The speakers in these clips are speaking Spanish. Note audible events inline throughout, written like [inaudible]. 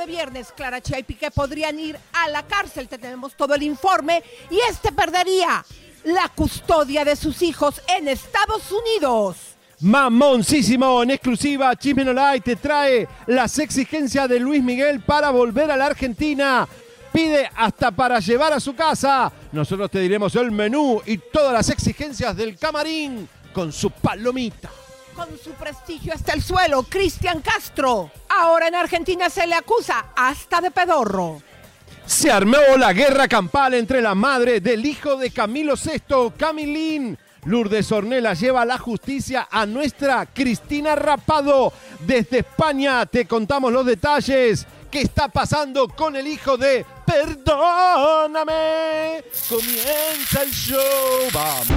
De viernes, Clara Chia podrían ir a la cárcel. Tenemos todo el informe y este perdería la custodia de sus hijos en Estados Unidos. Mamoncísimo, en exclusiva, Chismenolay te trae las exigencias de Luis Miguel para volver a la Argentina. Pide hasta para llevar a su casa. Nosotros te diremos el menú y todas las exigencias del camarín con su palomita. Con su prestigio hasta el suelo, Cristian Castro. Ahora en Argentina se le acusa hasta de pedorro. Se armó la guerra campal entre la madre del hijo de Camilo VI, Camilín. Lourdes Ornella lleva la justicia a nuestra Cristina Rapado. Desde España te contamos los detalles. ¿Qué está pasando con el hijo de Perdóname? Comienza el show. Vamos.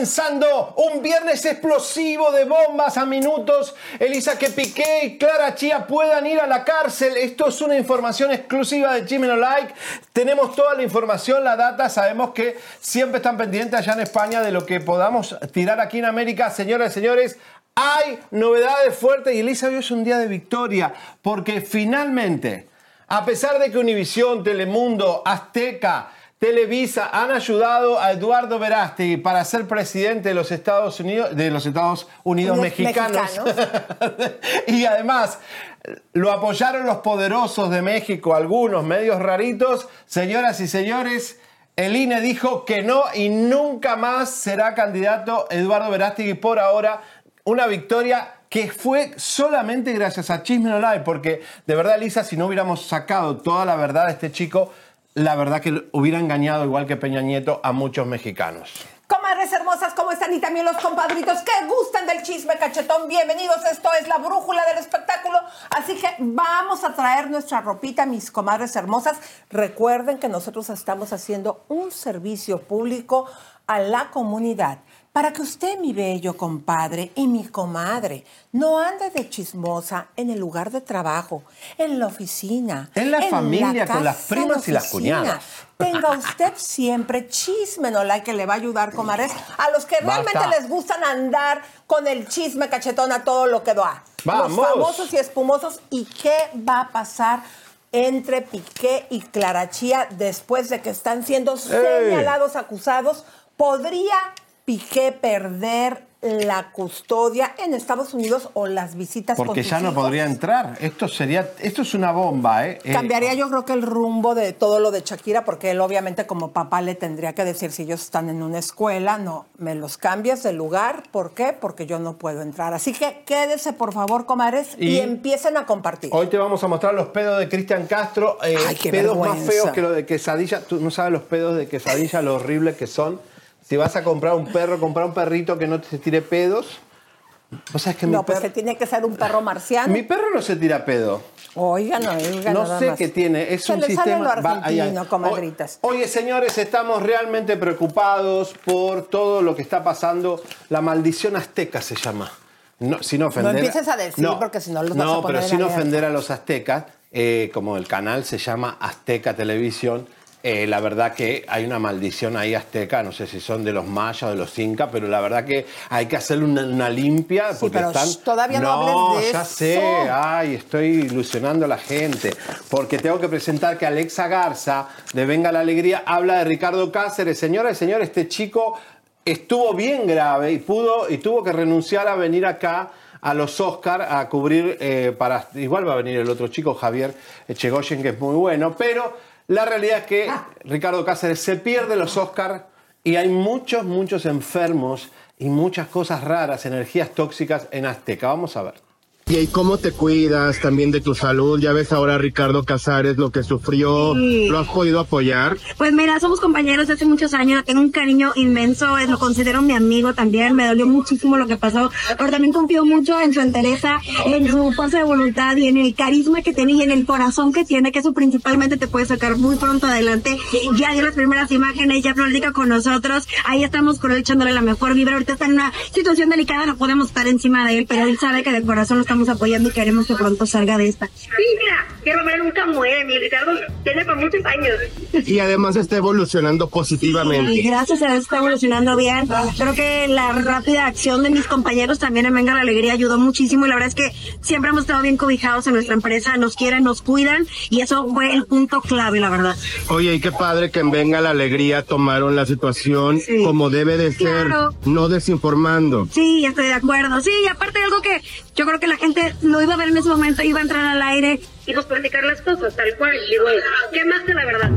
Comenzando un viernes explosivo de bombas a minutos. Elisa que Piqué y Clara Chía puedan ir a la cárcel. Esto es una información exclusiva de Chimeno Like. Tenemos toda la información, la data. Sabemos que siempre están pendientes allá en España de lo que podamos tirar aquí en América. Señoras y señores, hay novedades fuertes y Elisa hoy es un día de victoria porque finalmente, a pesar de que Univisión, Telemundo, Azteca, Televisa han ayudado a Eduardo Verástegui para ser presidente de los Estados Unidos, de los Estados Unidos Los mexicanos. mexicanos. [laughs] y además lo apoyaron los poderosos de México, algunos medios raritos. Señoras y señores, el INE dijo que no y nunca más será candidato Eduardo Verástegui por ahora. Una victoria que fue solamente gracias a Chisme No Live, porque de verdad, Elisa, si no hubiéramos sacado toda la verdad de este chico, la verdad que hubiera engañado, igual que Peña Nieto, a muchos mexicanos. Comadres hermosas, ¿cómo están? Y también los compadritos que gustan del chisme cachetón. Bienvenidos, esto es la brújula del espectáculo. Así que vamos a traer nuestra ropita, mis comadres hermosas. Recuerden que nosotros estamos haciendo un servicio público a la comunidad. Para que usted, mi bello compadre y mi comadre, no ande de chismosa en el lugar de trabajo, en la oficina, En la familia, con las primas y las cuñadas. Tenga usted siempre chisme, no like que le va a ayudar, comadres, a los que realmente Basta. les gustan andar con el chisme cachetón a todo lo que da. Vamos. Los famosos y espumosos. ¿Y qué va a pasar? Entre Piqué y Clara Chía después de que están siendo señalados, acusados, ¿podría Piqué perder la custodia en Estados Unidos o las visitas con Porque tus ya no podría entrar. Esto sería, esto es una bomba, ¿eh? Eh, Cambiaría yo creo que el rumbo de todo lo de Shakira, porque él obviamente como papá le tendría que decir si ellos están en una escuela, no, me los cambias de lugar, ¿por qué? Porque yo no puedo entrar. Así que quédese por favor, comadres, y, Y- empiecen a compartir. Hoy te vamos a mostrar los pedos de Cristian Castro. eh, Ay, qué pedos más feos que lo de quesadilla. Tú no sabes los pedos de quesadilla, lo horrible que son. Si vas a comprar un perro, comprar un perrito que no te tire pedos. ¿Vos sabés que mi no, pues perro... que tiene que ser un perro marciano. Mi perro no se tira pedo. Oigan, oigan. No nada sé más. qué tiene, es Se un le sistema. sale lo argentino, comadritas. O- Oye, señores, estamos realmente preocupados por todo lo que está pasando. La maldición azteca se llama. No, sin ofender. empieces a decir, porque si no los vas no, a poner pero sin ofender a los aztecas, eh, como el canal se llama Azteca Televisión. Eh, la verdad que hay una maldición ahí azteca, no sé si son de los mayas o de los incas, pero la verdad que hay que hacerle una, una limpia porque pero están. todavía no hables de ya eso. sé, Ay, estoy ilusionando a la gente. Porque tengo que presentar que Alexa Garza, de Venga la Alegría, habla de Ricardo Cáceres. Señora y señor, este chico estuvo bien grave y, pudo, y tuvo que renunciar a venir acá a los Oscar a cubrir eh, para igual va a venir el otro chico Javier Echegoyen que es muy bueno pero la realidad es que Ricardo Cáceres se pierde los Oscar y hay muchos muchos enfermos y muchas cosas raras energías tóxicas en Azteca. Vamos a ver Y ahí cómo te cuidas también de tu salud. Ya ves ahora a Ricardo Casares lo que sufrió. Sí. ¿Lo has podido apoyar? Pues mira, somos compañeros de hace muchos años, tengo un cariño inmenso, lo considero mi amigo también, me dolió muchísimo lo que pasó, pero también confío mucho en su entereza, en su fuerza de voluntad y en el carisma que tiene y en el corazón que tiene, que eso principalmente te puede sacar muy pronto adelante. Ya dio las primeras imágenes, ya platica con nosotros, ahí estamos con él echándole la mejor vibra, ahorita está en una situación delicada, no podemos estar encima de él, pero él sabe que de corazón lo estamos apoyando y queremos que pronto salga de esta. Sí, mira, que Romero nunca muere, mi Ricardo tiene por muchos años. Y además está evolucionando positivamente. gracias a Dios está evolucionando bien. Creo que la rápida acción de mis compañeros también en Venga la Alegría ayudó muchísimo y la verdad es que siempre hemos estado bien cobijados en nuestra empresa, nos quieren, nos cuidan y eso fue el punto clave, la verdad. Oye, y qué padre que en Venga la Alegría tomaron la situación Sí. como debe de ser, Claro. no desinformando. Sí, estoy de acuerdo. Sí, y aparte de algo que yo creo que la gente lo iba a ver en ese momento, iba a entrar al aire y pues platicar las cosas tal cual. Digo, ¿qué más que la verdad?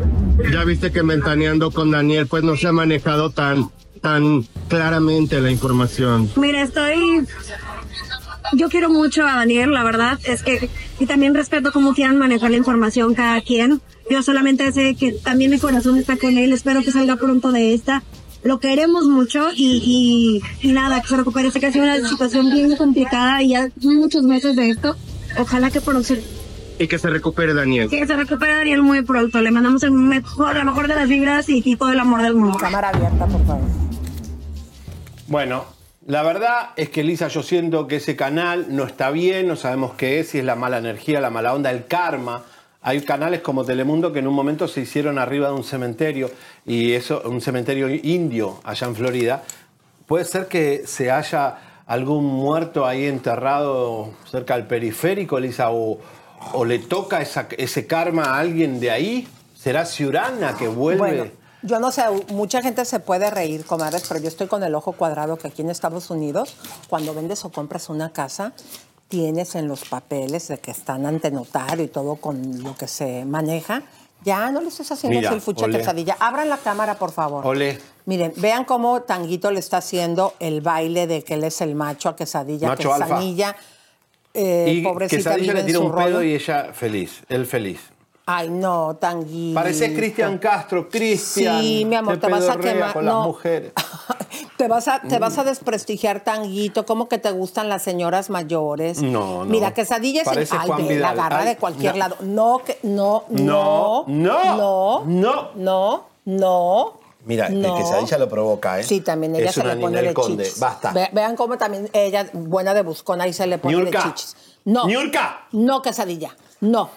Ya viste que ventaneando con Daniel, pues no se ha manejado tan, tan claramente la información. Mira, estoy. Yo quiero mucho a Daniel, la verdad, es que. Y también respeto cómo quieran manejar la información cada quien. Yo solamente sé que también mi corazón está con él, espero que salga pronto de esta. Lo queremos mucho y, y, y nada, que se recupere. Sé que ha sido una situación bien complicada y ya muchos meses de esto. Ojalá que se, Y que se recupere Daniel. que se recupere Daniel muy pronto. Le mandamos el mejor, la mejor de las vibras y, y todo el amor del mundo. Cámara abierta, por favor. Bueno, la verdad es que Lisa, yo siento que ese canal no está bien, no sabemos qué es, si es la mala energía, la mala onda, el karma. Hay canales como Telemundo que en un momento se hicieron arriba de un cementerio y eso, un cementerio indio allá en Florida. Puede ser que se haya algún muerto ahí enterrado cerca del periférico, Lisa, o, le toca ese karma a alguien de ahí. ¿Será Ciurana que vuelve? Bueno, yo no sé, mucha gente se puede reír, comadres, pero yo estoy con el ojo cuadrado que aquí en Estados Unidos, cuando vendes o compras una casa, tienes en los papeles de que están ante notario y todo con lo que se maneja. Ya no le estés haciendo Mira, así el fucha olé. quesadilla. Abran la cámara, por favor. Olé. Miren, vean cómo Tanguito le está haciendo el baile de que él es el macho a quesadilla, Macho quesadilla. Eh, y pobrecita Quesadilla vive le en tira su un pedo rollo. y ella feliz, él feliz. Ay, no, Tanguito. Parece Cristian Castro, Cristian. Sí, mi amor, te vas a quemar. con no. las mujeres. [laughs] te, vas a, te vas a desprestigiar, Tanguito. ¿Cómo que te gustan las señoras mayores? No, no. Mira, quesadilla es Parece el ay, Juan ve, la agarra Ay, de cualquier no. lado. No, que, no, No, no, no, no, no. no, no. Mira, el no. quesadilla lo provoca, ¿eh? Sí, también ella Es se una le pone de Conde. chichis. Basta. Ve- vean cómo también ella, buena de buscona, ahí se le pone de chichis. No. Niurka. No, quesadilla. No.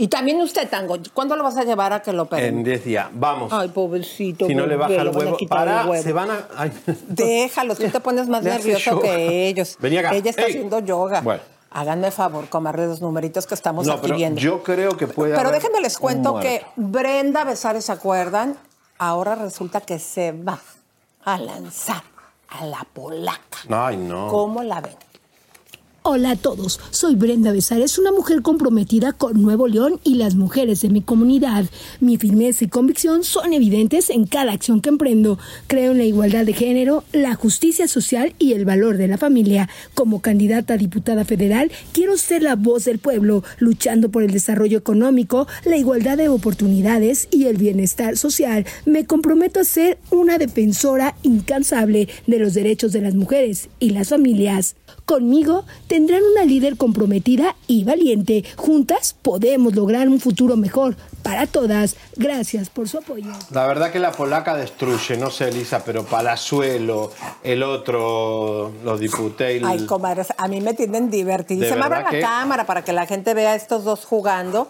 Y también usted, Tango, ¿cuándo lo vas a llevar a que lo operen? En 10 días. Vamos. Ay, pobrecito. si no le baja el huevo. el Para, huevo. se van a. ay. Déjalos, tú te pones más [laughs] nervioso que ellos. Vení acá. Ella está Ey. haciendo yoga. Bueno. Háganme favor, comadre, los numeritos que estamos No, aquí pero viendo. yo creo que puede Pero haber déjenme les cuento que Brenda Besares, ¿se acuerdan? Ahora resulta que se va a lanzar a la polaca. Ay, no. ¿Cómo la ven? Hola a todos, soy Brenda Besares, una mujer comprometida con Nuevo León y las mujeres de mi comunidad. Mi firmeza y convicción son evidentes en cada acción que emprendo. Creo en la igualdad de género, la justicia social y el valor de la familia. Como candidata a diputada federal, quiero ser la voz del pueblo, luchando por el desarrollo económico, la igualdad de oportunidades y el bienestar social. Me comprometo a ser una defensora incansable de los derechos de las mujeres y las familias. Conmigo tendrán una líder comprometida y valiente. Juntas podemos lograr un futuro mejor para todas. Gracias por su apoyo. La verdad que la polaca destruye, no sé, Elisa, pero Palazuelo, el otro, los diputados. Ay, comadres, a mí me tienen divertidísima. ¿De Me abran la que? cámara para que la gente vea a estos dos jugando.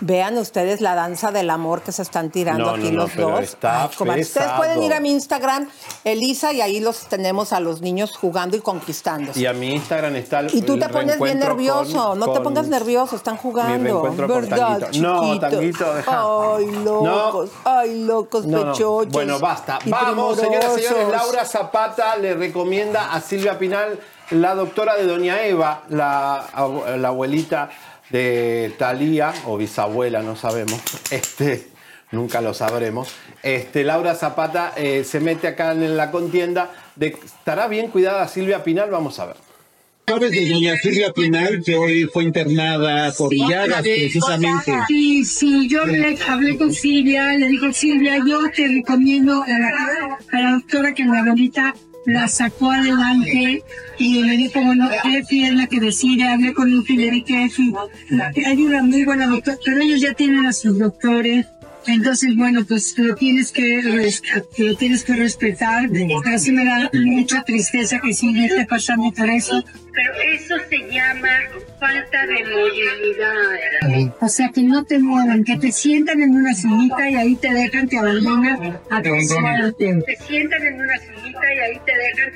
Vean ustedes la danza del amor que se están tirando No, aquí no, los dos. está comadres, Ustedes pueden ir a mi Instagram, Elisa, y ahí los tenemos a los niños jugando y conquistándose. Y a mi Instagram está el Y tú te pones bien nervioso, con- no te pongas nervioso, están jugando. Mi reencuentro con ¿Verdad, Tanguito. No? Tanguito, deja. Ay, locos, ay, locos, pechochos. Bueno, basta. Vamos, señoras y señores. Laura Zapata le recomienda a Silvia Pinal, la doctora de Doña Eva, la, la abuelita de Talía, o bisabuela, no sabemos. Este, nunca lo sabremos. Este, Laura Zapata eh, se mete acá en la contienda. De, ¿Estará bien cuidada Silvia Pinal? Vamos a ver. ¿Sabes de doña Silvia Pinal que hoy fue internada por llagas precisamente? Sí, sí, yo hablé, hablé con Silvia, le digo, Silvia, yo te recomiendo a la, a la doctora que mi abuelita la sacó adelante y le dijo, bueno, Efi es la que decide, hablé con un dije, Efi, hay una muy buena doctora, pero ellos ya tienen a sus doctores. Entonces, bueno, pues lo tienes que, lo tienes que respetar. Sí me da mucha tristeza que Silvia esté pasando por eso. Pero eso se llama falta de movilidad. O sea, que no te muevan, que te sientan en una sillita y ahí te dejan, te abandonan a tu suerte. Te sientan en una sillita y ahí te dejan,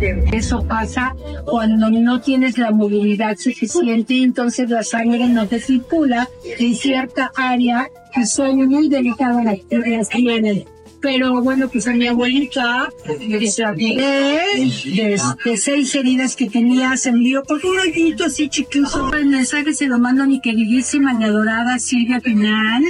a. Eso pasa cuando no tienes la movilidad suficiente, entonces la sangre no te circula en cierta área que son muy delicadas las las tienen. Pero bueno, pues a mi abuelita de, de seis heridas que tenía se envió por un hoyito así chiquito. El mensaje se lo mando a mi queridísima y adorada Silvia Pinal,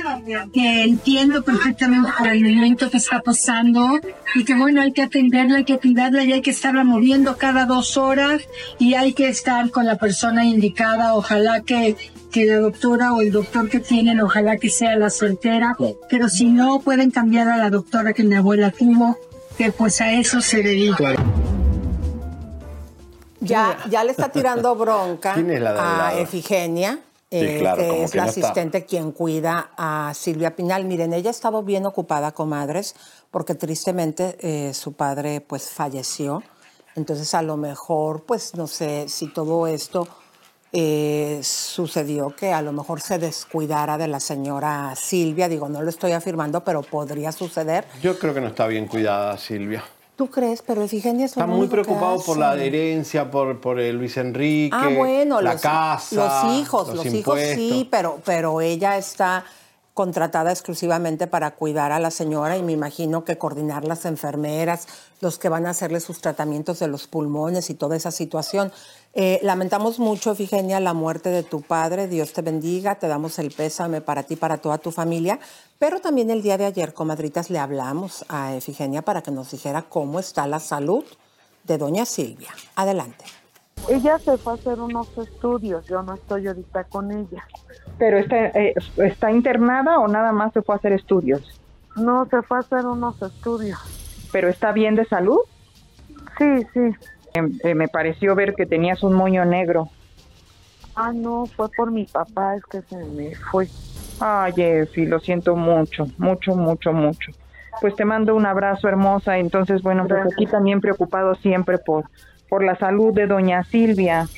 que entiendo perfectamente por el momento que está pasando y que bueno, hay que atenderla, hay que cuidarla y hay que estarla moviendo cada dos horas y hay que estar con la persona indicada. Ojalá que que la doctora o el doctor que tienen, ojalá que sea la soltera, pero si no, pueden cambiar a la doctora que mi abuela tuvo, que pues a eso se dedica. Ya, ya le está tirando bronca [laughs] ¿Quién es la de al a? Efigenia, eh, claro, que como es que la no está. asistente quien cuida a Silvia Pinal. Miren, ella estaba bien ocupada, comadres, porque tristemente eh, su padre pues falleció. Entonces a lo mejor, pues no sé si todo esto eh, sucedió que a lo mejor se descuidara de la señora Silvia. Digo, no lo estoy afirmando, pero podría suceder. Yo creo que no está bien cuidada Silvia. ¿Tú crees? Pero Efigenia es Está muy preocupado por la herencia, por, por el Luis Enrique, Ah, bueno, la los, casa, los hijos, los, hijos impuestos. sí, pero, pero ella está contratada exclusivamente para cuidar a la señora y me imagino que coordinar las enfermeras, los que van a hacerle sus tratamientos de los pulmones y toda esa situación. Eh, lamentamos mucho, Efigenia, la muerte de tu padre. Dios te bendiga, te damos el pésame para ti, para toda tu familia. Pero también el día de ayer, comadritas, le hablamos a Efigenia para que nos dijera cómo está la salud de doña Silvia. Adelante. Ella se fue a hacer unos estudios, yo no estoy ahorita con ella. ¿Pero está, eh, está internada o nada más se fue a hacer estudios? No, se fue a hacer unos estudios. ¿Pero está bien de salud? Sí, sí. Eh, eh, me pareció ver que tenías un moño negro. Ah, no, fue por mi papá, es que se me fue. Ay, Efi, lo siento mucho, mucho, mucho, mucho. Pues te mando un abrazo hermosa. Entonces, bueno, pues aquí también preocupado siempre por, por la salud de doña Silvia.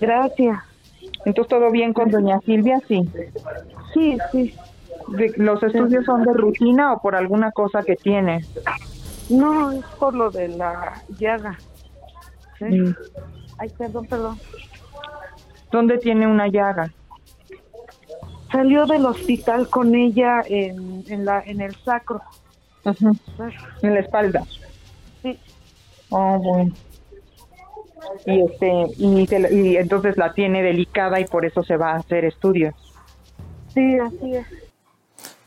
Gracias. Entonces, ¿todo bien con doña Silvia? Sí. Sí, sí. ¿Los estudios son de rutina o por alguna cosa que tiene? No, es por lo de la llaga. ¿Sí? Mm. Ay, perdón, perdón. ¿Dónde tiene una llaga? Salió del hospital con ella en, en, la, en el sacro. Ujú. En la espalda. Oh, bueno. Y, este, y, se y entonces la tiene delicada y por eso se va a hacer estudios. Sí, así es.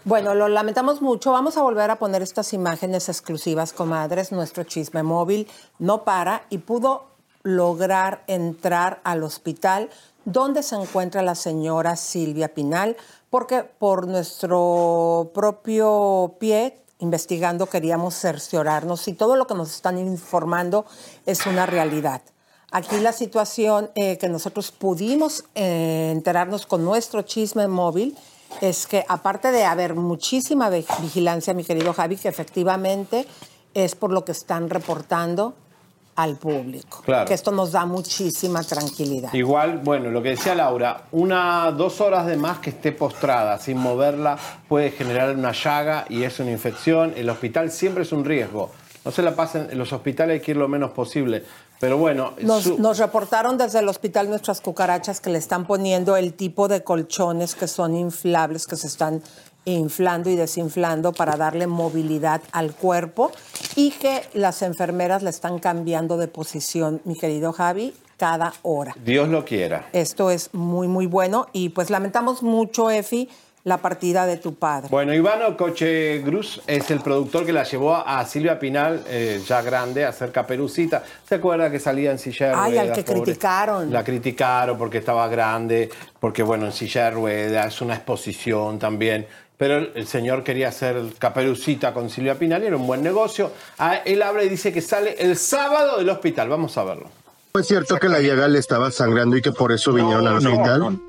Bueno, lo lamentamos mucho. Vamos a volver a poner estas imágenes exclusivas, comadres. Nuestro chisme móvil no para y pudo lograr entrar al hospital donde se encuentra la señora Silvia Pinal, porque por nuestro propio pie, investigando, queríamos cerciorarnos si todo lo que nos están informando es una realidad. Aquí la situación eh, que nosotros pudimos eh, enterarnos con nuestro chisme móvil es que aparte de haber muchísima vi- vigilancia, mi querido Javi, que efectivamente es por lo que están reportando al público. Claro. Que esto nos da muchísima tranquilidad. Igual, bueno, lo que decía Laura, una, dos horas de más que esté postrada sin moverla puede generar una llaga y es una infección. El hospital siempre es un riesgo. No se la pasen, en los hospitales hay que ir lo menos posible. Pero bueno, Nos, su- nos reportaron desde el hospital nuestras cucarachas que le están poniendo el tipo de colchones que son inflables, que se están inflando y desinflando para darle movilidad al cuerpo y que las enfermeras le están cambiando de posición, mi querido Javi, cada hora. Dios lo quiera. Esto es muy, muy bueno y pues lamentamos mucho, Efi, la partida de tu padre. Bueno, Ivano Coche Gruz es el productor que la llevó a Silvia Pinal, eh, ya grande, a hacer caperucita. ¿Se acuerda que salía en silla de Ay, al ruedas, que pobre? criticaron. La criticaron porque estaba grande, porque bueno, en silla de ruedas, es una exposición también. Pero el, señor quería hacer caperucita con Silvia Pinal y era un buen negocio. Ah, él habla y dice que sale el sábado del hospital. Vamos a verlo. ¿Es cierto que la llaga le estaba sangrando y que por eso vinieron al no, hospital? no.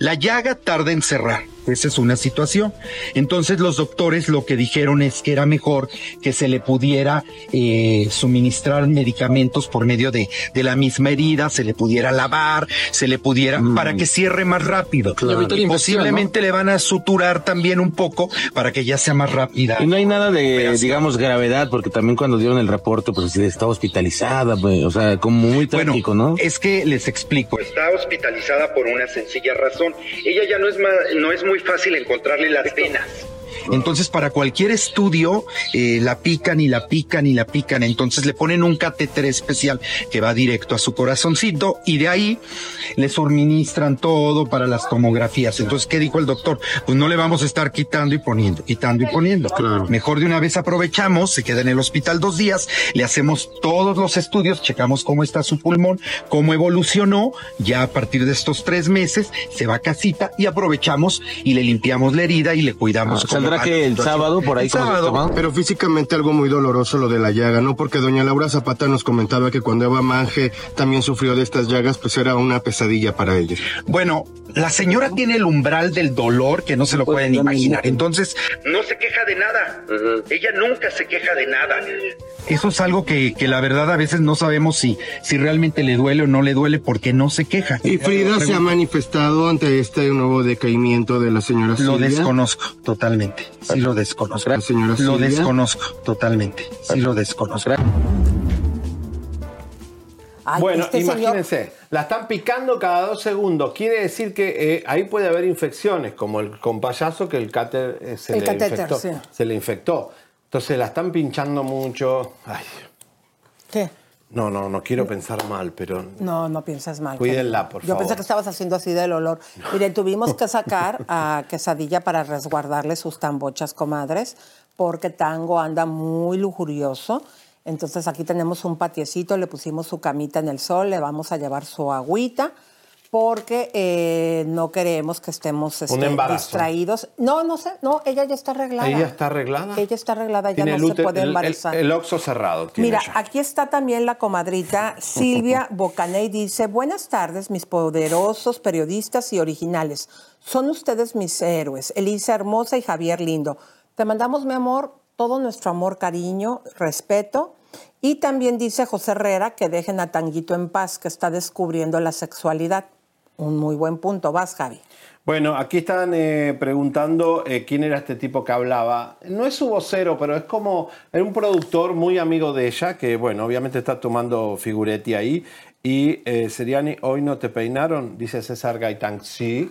La llaga tarda en cerrar. Esa es una situación. Entonces los doctores lo que dijeron es que era mejor que se le pudiera eh, suministrar medicamentos por medio de, de la misma herida, se le pudiera lavar, se le pudiera, para que cierre más rápido. La Y posiblemente le van a suturar también un poco para que ya sea más rápida. Y no hay nada de, digamos, gravedad, porque también cuando dieron el reporte, pues está hospitalizada, pues, o sea, como muy trágico, ¿no? Es que les explico. Está hospitalizada por una sencilla razón. Ella ya no es, ma- no es muy fácil encontrarle las venas. Entonces, para cualquier estudio, eh, la pican y la pican y la pican. Entonces, le ponen un catéter especial que va directo a su corazoncito y de ahí le suministran todo para las tomografías. Entonces, ¿qué dijo el doctor? Pues no le vamos a estar quitando y poniendo, quitando y poniendo. Mejor de una vez aprovechamos, se queda en el hospital dos días, le hacemos todos los estudios, checamos cómo está su pulmón, cómo evolucionó. Ya a partir de estos tres meses se va a casita y aprovechamos y le limpiamos la herida y le cuidamos. Ah, ¿saldrá como que va la el sábado por ahí El sábado? Pero físicamente algo muy doloroso lo de la llaga, ¿no? Porque doña Laura Zapata nos comentaba que cuando Eva Manje también sufrió de estas llagas, pues era una pesadilla para ella. Bueno, la señora tiene el umbral del dolor que no se lo pueden imaginar. Entonces, No se queja de nada. Ella nunca se queja de nada. eso es algo que, que la verdad a veces no sabemos si, si realmente le duele o no le duele porque no se queja. ¿Y Frida se ha manifestado ante este nuevo decaimiento de la señora Lo Silvia? desconozco totalmente. Sí lo desconozco. Señora Lo desconozco totalmente. Sí lo desconozco. Ay, bueno, este señor- imagínense, la están picando cada dos segundos. Quiere decir que eh, ahí puede haber infecciones, como el con payaso que el cáter eh, se, El le catéter, infectó, sí. se le infectó. Entonces la están pinchando mucho. Ay, ¿Qué? No, no, no quiero pensar mal, pero No, no piensas mal. Cuídenla, por Yo favor. pensé que estabas haciendo así del olor. Mire, tuvimos que sacar [laughs] a Quesadilla para resguardarle sus tambochas, comadres, porque Tango anda muy lujurioso. Entonces aquí tenemos un patiecito, le pusimos su camita en el sol, le vamos a llevar su agüita, porque eh, no queremos que estemos este, distraídos. No, no sé, no, ella ya está arreglada. ella está arreglada. Ella está arreglada, ya no se puede el- el- embarazar. El, oxo cerrado. tiene Mira, aquí está también la comadrita Silvia [laughs] Bocaney. Dice, buenas tardes, mis poderosos periodistas y originales. Son ustedes mis héroes, Elisa Hermosa y Javier Lindo. Te mandamos, mi amor, todo nuestro amor, cariño, respeto. Y también dice José Herrera que dejen a Tanguito en paz, que está descubriendo la sexualidad. Un muy buen punto. Vas, Javi. Bueno, aquí están eh, preguntando eh, quién era este tipo que hablaba. No es su vocero, pero es como era un productor muy amigo de ella, que bueno, obviamente está tomando figuretti ahí. Y eh, Seriani, hoy no te peinaron, dice César Gaitán. Sí,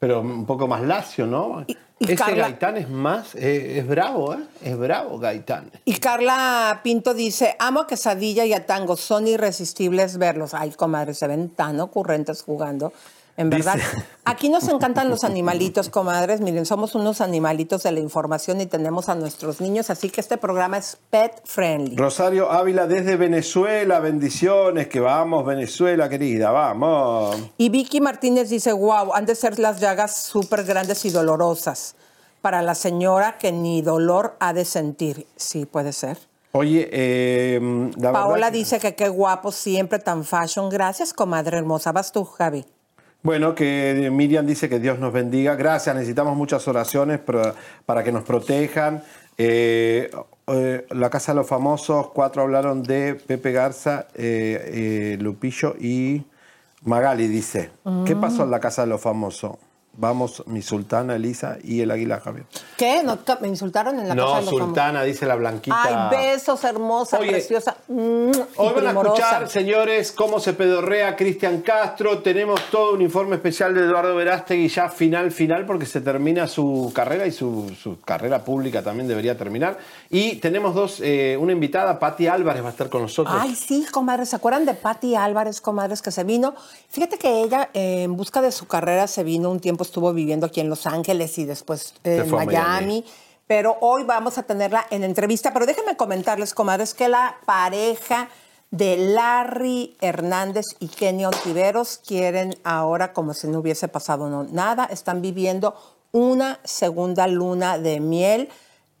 pero un poco más lacio, ¿no? y Ese Carla- Gaitán es más, eh, es bravo, ¿eh? Es bravo Gaitán. Y Carla Pinto dice, amo a Quesadilla y a Tango, son irresistibles verlos. Ay, comadre, se ven tan ocurrentes jugando. En verdad, [laughs] aquí nos encantan los animalitos, comadres. Miren, somos unos animalitos de la información y tenemos a nuestros niños, así que este programa es pet friendly. Rosario Ávila desde Venezuela, bendiciones, que vamos, Venezuela querida, vamos. Y Vicky Martínez dice, wow, han de ser las llagas súper grandes y dolorosas para la señora que ni dolor ha de sentir. Sí, puede ser. Oye, eh, la Paola verdad dice que qué guapo, siempre tan fashion. Gracias, comadre hermosa. Vas tú, Javi. Bueno, que Miriam dice que Dios nos bendiga. Gracias, necesitamos muchas oraciones para, para que nos protejan. Eh, eh, la Casa de los Famosos, cuatro hablaron de Pepe Garza, eh, eh, Lupillo y Magali, dice. ¿Qué Mm. pasó en la Casa de los Famosos? Vamos, mi sultana Elisa y el águila Javier. ¿Qué? ¿No te- me insultaron en la No, casa de los sultana, dice la blanquita. Ay, besos, hermosa, Oye, preciosa. mm, Hoy van a escuchar, señores, cómo se pedorrea Cristian Castro. Tenemos todo un informe especial de Eduardo Verástegui ya final, final, porque se termina su carrera y su, su carrera pública también debería terminar. Y tenemos dos, eh, una invitada, Patti Álvarez va a estar con nosotros. Ay, sí, comadres. ¿Se acuerdan de Patti Álvarez, comadres, que se vino? Fíjate que ella, eh, en busca de su carrera, se vino un tiempo, estuvo viviendo aquí en Los Ángeles y después eh, en Miami. Miami. Pero hoy vamos a tenerla en entrevista. Pero déjenme comentarles, comadres, que la pareja de Larry Hernández y Kenny Ontiveros quieren ahora, como si no hubiese pasado no- nada, están viviendo una segunda luna de miel.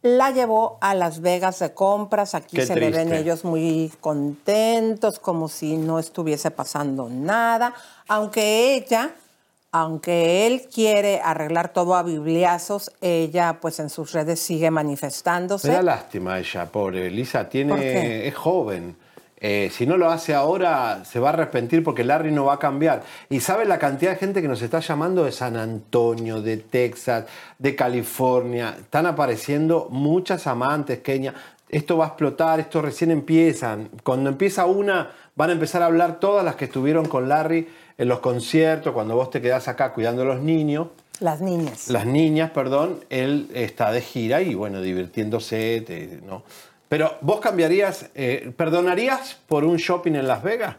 La llevó a Las Vegas de compras. Aquí Qué se le ven ellos muy contentos, como si no estuviese pasando nada. Aunque ella, aunque él quiere arreglar todo a bibliazos, ella pues en sus redes sigue manifestándose. Me da lástima ella, pobre. Lisa tiene, es joven. Eh, si no lo hace ahora, se va a arrepentir porque Larry no va a cambiar. Y sabe la cantidad de gente que nos está llamando de San Antonio, de Texas, de California. Están apareciendo muchas amantes, Kenia. Esto va a explotar, esto recién empiezan. Cuando empieza una, van a empezar a hablar todas las que estuvieron con Larry en los conciertos, cuando vos te quedás acá cuidando a los niños. Las niñas. Las niñas, perdón, él está de gira y bueno, divirtiéndose, te- ¿no? Pero vos cambiarías, eh, ¿perdonarías por un shopping en Las Vegas?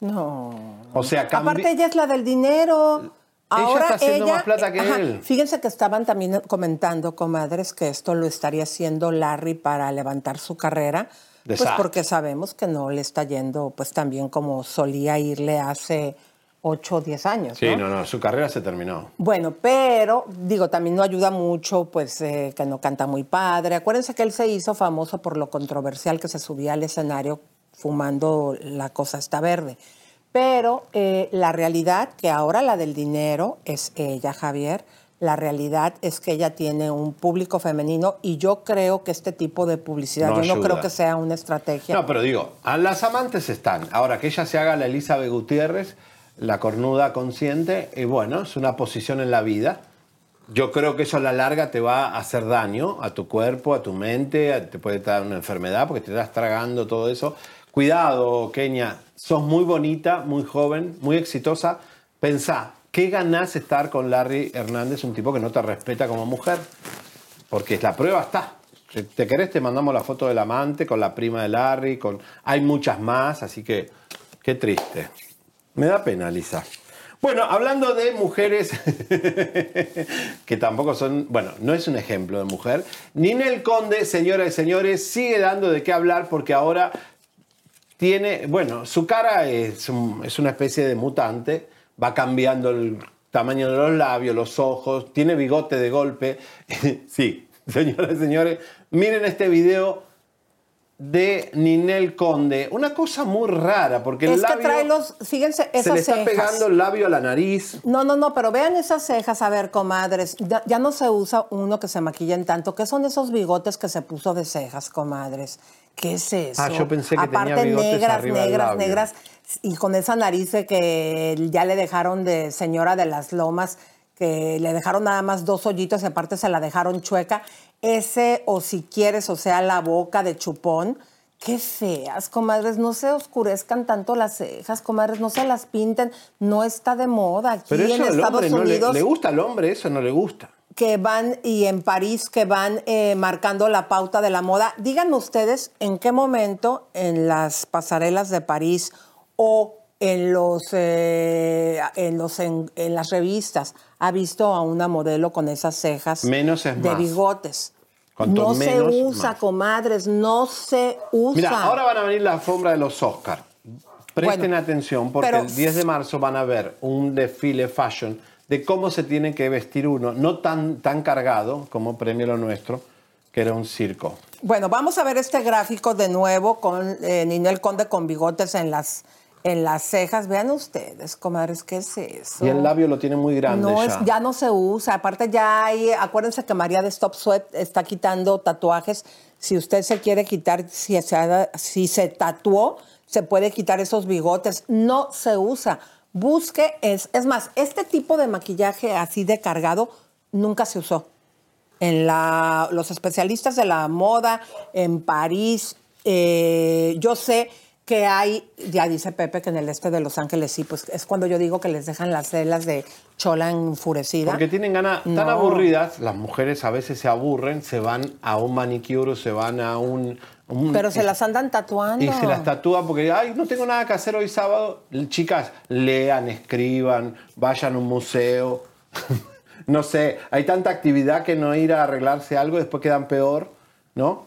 No. O sea, cambi- Aparte ella es la del dinero. Ahora está haciendo ella- más plata que ajá, él. Fíjense que estaban también comentando, comadres, que esto lo estaría haciendo Larry para levantar su carrera. Pues porque sabemos que no le está yendo pues tan bien como solía irle hace 8 o 10 años. Sí, ¿no? no, no, su carrera se terminó. Bueno, pero digo, también no ayuda mucho, pues eh, que no canta muy padre. Acuérdense que él se hizo famoso por lo controversial que se subía al escenario fumando la cosa está verde. Pero eh, la realidad, que ahora la del dinero es ella, Javier, la realidad es que ella tiene un público femenino y yo creo que este tipo de publicidad, No yo no ayuda. creo que sea una estrategia. No, pero digo, a las amantes están. Ahora que ella se haga la Elizabeth Gutiérrez, la cornuda consciente, y bueno, es una posición en la vida. Yo creo que eso a la larga te va a hacer daño a tu cuerpo, a tu mente, te puede dar una enfermedad porque te estás tragando todo eso. Cuidado, Kenia, sos muy bonita, muy joven, muy exitosa. Pensá, ¿qué ganás estar con Larry Hernández, un tipo que no te respeta como mujer? Porque la prueba está. Si te querés, te mandamos la foto del amante con la prima de Larry, con... hay muchas más, así que qué triste. Me da pena, Lisa. Bueno, hablando de mujeres [laughs] que tampoco son, bueno, no es un ejemplo de mujer, Ninel Conde, señoras y señores, sigue dando de qué hablar porque ahora tiene, bueno, su cara es, un- es una especie de mutante, va cambiando el tamaño de los labios, los ojos, tiene bigote de golpe. [laughs] sí, señoras y señores, miren este video de Ninel Conde. Una cosa muy rara, porque el es que trae los, fíjense, esas se le está cejas. pegando el labio a la nariz. No, no, no, pero vean esas cejas, a ver, comadres. Ya, ya no se usa uno que se maquillen tanto. ¿Qué son esos bigotes que se puso de cejas, comadres? ¿Qué es eso? Ah, yo pensé que tenía Aparte, bigotes negras, arriba del negras, labio. negras. Y con esa nariz que ya le dejaron de señora de las lomas, que le dejaron nada más dos hoyitos y aparte se la dejaron chueca. Ese, o si quieres, o sea, la boca de chupón, Qué feas, comadres. No se oscurezcan tanto las cejas, comadres. No se las pinten. No está de moda aquí Pero eso en Estados hombre no le, Unidos. le gusta al hombre, eso no le gusta. que van y en París que van eh, marcando la pauta de la moda. Díganme ustedes en qué momento en las pasarelas de París o en los eh, en los en, en las revistas ha visto a una modelo con esas cejas Menos es de más. bigotes. Cuanto no se usa, más. comadres, no se usa. Mira, ahora van a venir la alfombra de los Oscars. Presten Bueno, atención porque pero- el 10 de marzo van a ver un desfile fashion de cómo se tiene que vestir uno, no tan, tan cargado como premio lo nuestro, que era un circo. Bueno, vamos a ver este gráfico de nuevo con eh, Ninel Conde con bigotes en las en las cejas. Vean ustedes, comadres, ¿qué es eso? Y el labio lo tiene muy grande no ya. Es, ya no se usa. Aparte ya hay, acuérdense que María de Stop Sweat está quitando tatuajes. Si usted se quiere quitar, si se, ha- si se tatuó, se puede quitar esos bigotes. No se usa. Busque, es, es más, este tipo de maquillaje así de cargado nunca se usó. En la, los especialistas de la moda, en París, eh, yo sé que hay, ya dice Pepe que en el este de Los Ángeles sí, pues es cuando yo digo que les dejan las celas de chola enfurecida. Porque tienen ganas tan aburridas, las mujeres a veces se aburren, se van a un manicure, se van a un... un- Pero se las andan tatuando. Y se las tatúan porque, ay, no tengo nada que hacer hoy sábado. Chicas, lean, escriban, vayan a un museo. [laughs] no sé, hay tanta actividad que no ir a arreglarse algo después quedan peor, ¿no?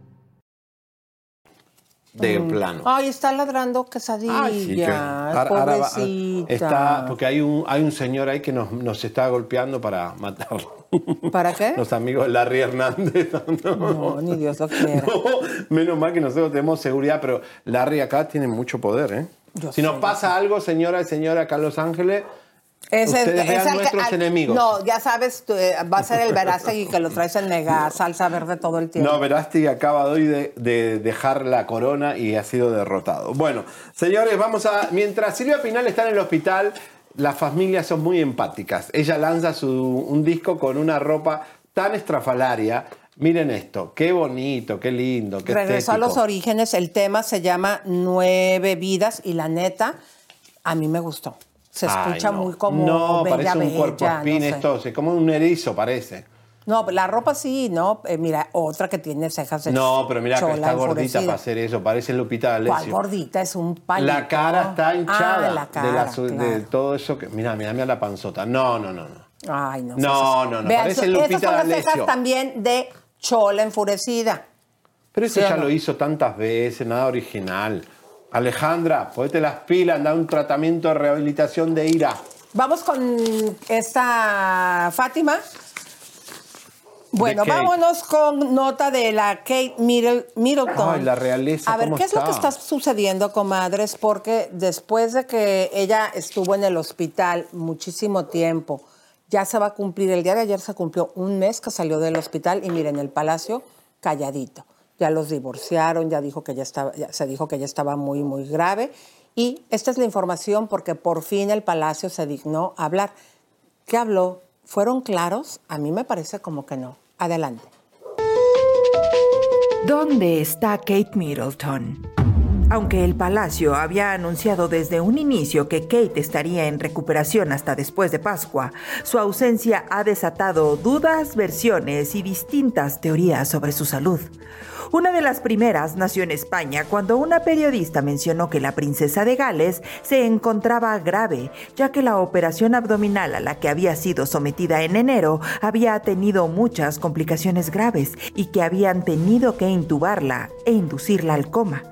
De Mm. plano. Ay, está ladrando quesadilla. Ay, sí, que ahora- pobrecita. está, porque hay un, hay un señor ahí que nos, nos está golpeando para matarlo. ¿Para qué? [laughs] Los amigos Larry Hernández. [laughs] No, No, ni Dios lo quiera. [laughs] no, menos mal que nosotros tenemos seguridad, pero Larry acá tiene mucho poder, ¿eh? Yo si nos pasa algo, señora y señora acá en Los Ángeles, Ese- ustedes es vean el que- nuestros al- enemigos. No, ya sabes, tú, eh, va a ser el Verástegui que lo traes en mega salsa verde todo el tiempo. No, Verástegui acaba de hoy de, de dejar la corona y ha sido derrotado. Bueno, señores, vamos a. Mientras Silvia Pinal está en el hospital, las familias son muy empáticas. Ella lanza su, un disco con una ropa tan estrafalaria. Miren esto, qué bonito, qué lindo, qué Regresó a los orígenes, el tema se llama Nueve Vidas y la neta, a mí me gustó. Se Ay, escucha no. muy como No, bella, parece un bella, cuerpo no espín sé. esto, sí, como un erizo parece. No, la ropa sí, ¿no? Eh, mira, otra que tiene cejas No, pero mira que está gordita para hacer eso, parece Lupita ¿Cuál D'Alessio. gordita? Es un palito. La cara está hinchada Ah, la cara, de, la su- de claro. todo eso que. Mira, mira, mira la panzota. No, no, no, no. Ay, no. No, no, no, Vean, parece Lupita Esas son las cejas D'Alessio. también de chola enfurecida. Pero eso ¿Sí ya no? lo hizo tantas veces, nada original. Alejandra, ponete las pilas, da un tratamiento de rehabilitación de ira. Vamos con esta Fátima. Bueno, vámonos con nota de la Kate Middle- Middleton. Ay, la realeza, A ver, ¿cómo ¿qué es lo que está? está sucediendo, comadres? Porque después de que ella estuvo en el hospital muchísimo tiempo, ya se va a cumplir, el día de ayer se cumplió un mes que salió del hospital y miren, el palacio calladito. Ya los divorciaron, ya, dijo que ya estaba, se dijo que ya estaba muy, muy grave. Y esta es la información porque por fin el palacio se dignó a hablar. ¿Qué habló? ¿Fueron claros? A mí me parece como que no. Adelante. ¿Dónde está Kate Middleton? Aunque el Palacio había anunciado desde un inicio que Kate estaría en recuperación hasta después de Pascua, su ausencia ha desatado dudas, versiones y distintas teorías sobre su salud. Una de las primeras nació en España cuando una periodista mencionó que la princesa de Gales se encontraba grave, ya que la operación abdominal a la que había sido sometida en enero había tenido muchas complicaciones graves y que habían tenido que intubarla e inducirla al coma.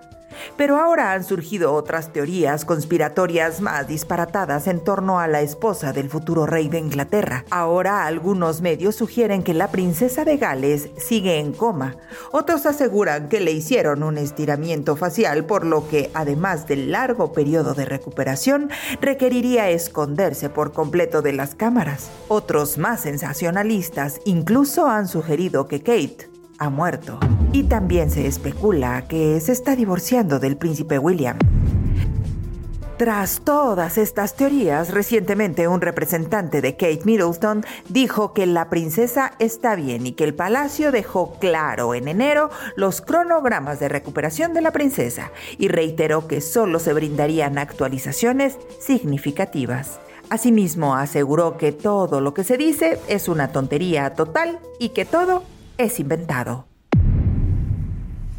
Pero ahora han surgido otras teorías conspiratorias más disparatadas en torno a la esposa del futuro rey de Inglaterra. Ahora algunos medios sugieren que la princesa de Gales sigue en coma. Otros aseguran que le hicieron un estiramiento facial, por lo que, además del largo periodo de recuperación, requeriría esconderse por completo de las cámaras. Otros más sensacionalistas incluso han sugerido que Kate ha muerto. Y también se especula que se está divorciando del príncipe William. Tras todas estas teorías, recientemente un representante de Kate Middleton dijo que la princesa está bien y que el palacio dejó claro en enero los cronogramas de recuperación de la princesa y reiteró que solo se brindarían actualizaciones significativas. Asimismo, aseguró que todo lo que se dice es una tontería total y que todo es inventado.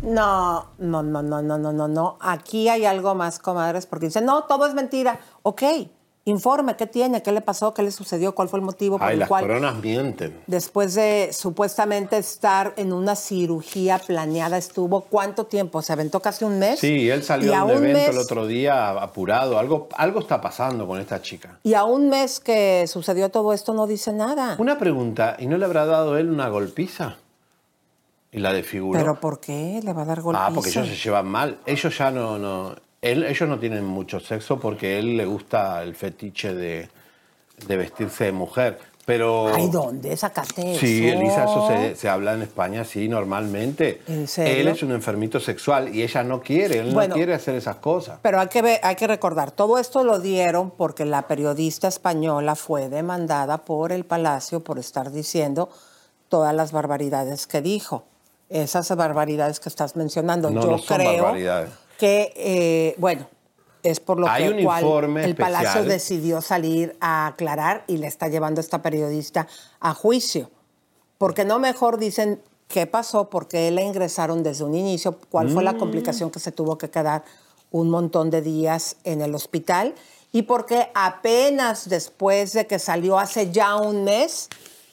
No, no, no, no, no, no, no, no. Aquí hay algo más, comadres, porque dicen, no, todo es mentira. Ok, informe, ¿qué tiene? ¿Qué le pasó? ¿Qué le sucedió? ¿Cuál fue el motivo por Ay, el las cual? coronas mienten. Después de supuestamente estar en una cirugía planeada, estuvo cuánto tiempo? Se aventó casi un mes. Sí, él salió a a un un evento mes- el otro día apurado. Algo, algo está pasando con esta chica. Y a un mes que sucedió todo esto no dice nada. Una pregunta, ¿y no le habrá dado él una golpiza? Y la desfiguró. ¿Pero por qué le va a dar golpe? Ah, porque ellos se llevan mal. Ellos ya no, no él, ellos no tienen mucho sexo porque a él le gusta el fetiche de, de vestirse de mujer. Pero Ay, ¿dónde sacaste eso? sí, Elisa, eso se, se habla en España, sí, normalmente. ¿En serio? Él es un enfermito sexual y ella no quiere, él Bueno. no quiere hacer esas cosas. Pero hay que, ver- hay que recordar, todo esto lo dieron porque la periodista española fue demandada por el Palacio por estar diciendo todas las barbaridades que dijo. Esas barbaridades que estás mencionando. No, Yo no son creo barbaridades. que, eh, bueno, es por lo Hay que un cual informe el Palacio decidió salir a aclarar y le está llevando a esta periodista a juicio. Porque no mejor dicen qué pasó, por qué la ingresaron desde un inicio, cuál fue la Mm. complicación que se tuvo que quedar un montón de días en el hospital y por qué apenas después de que salió hace ya un mes,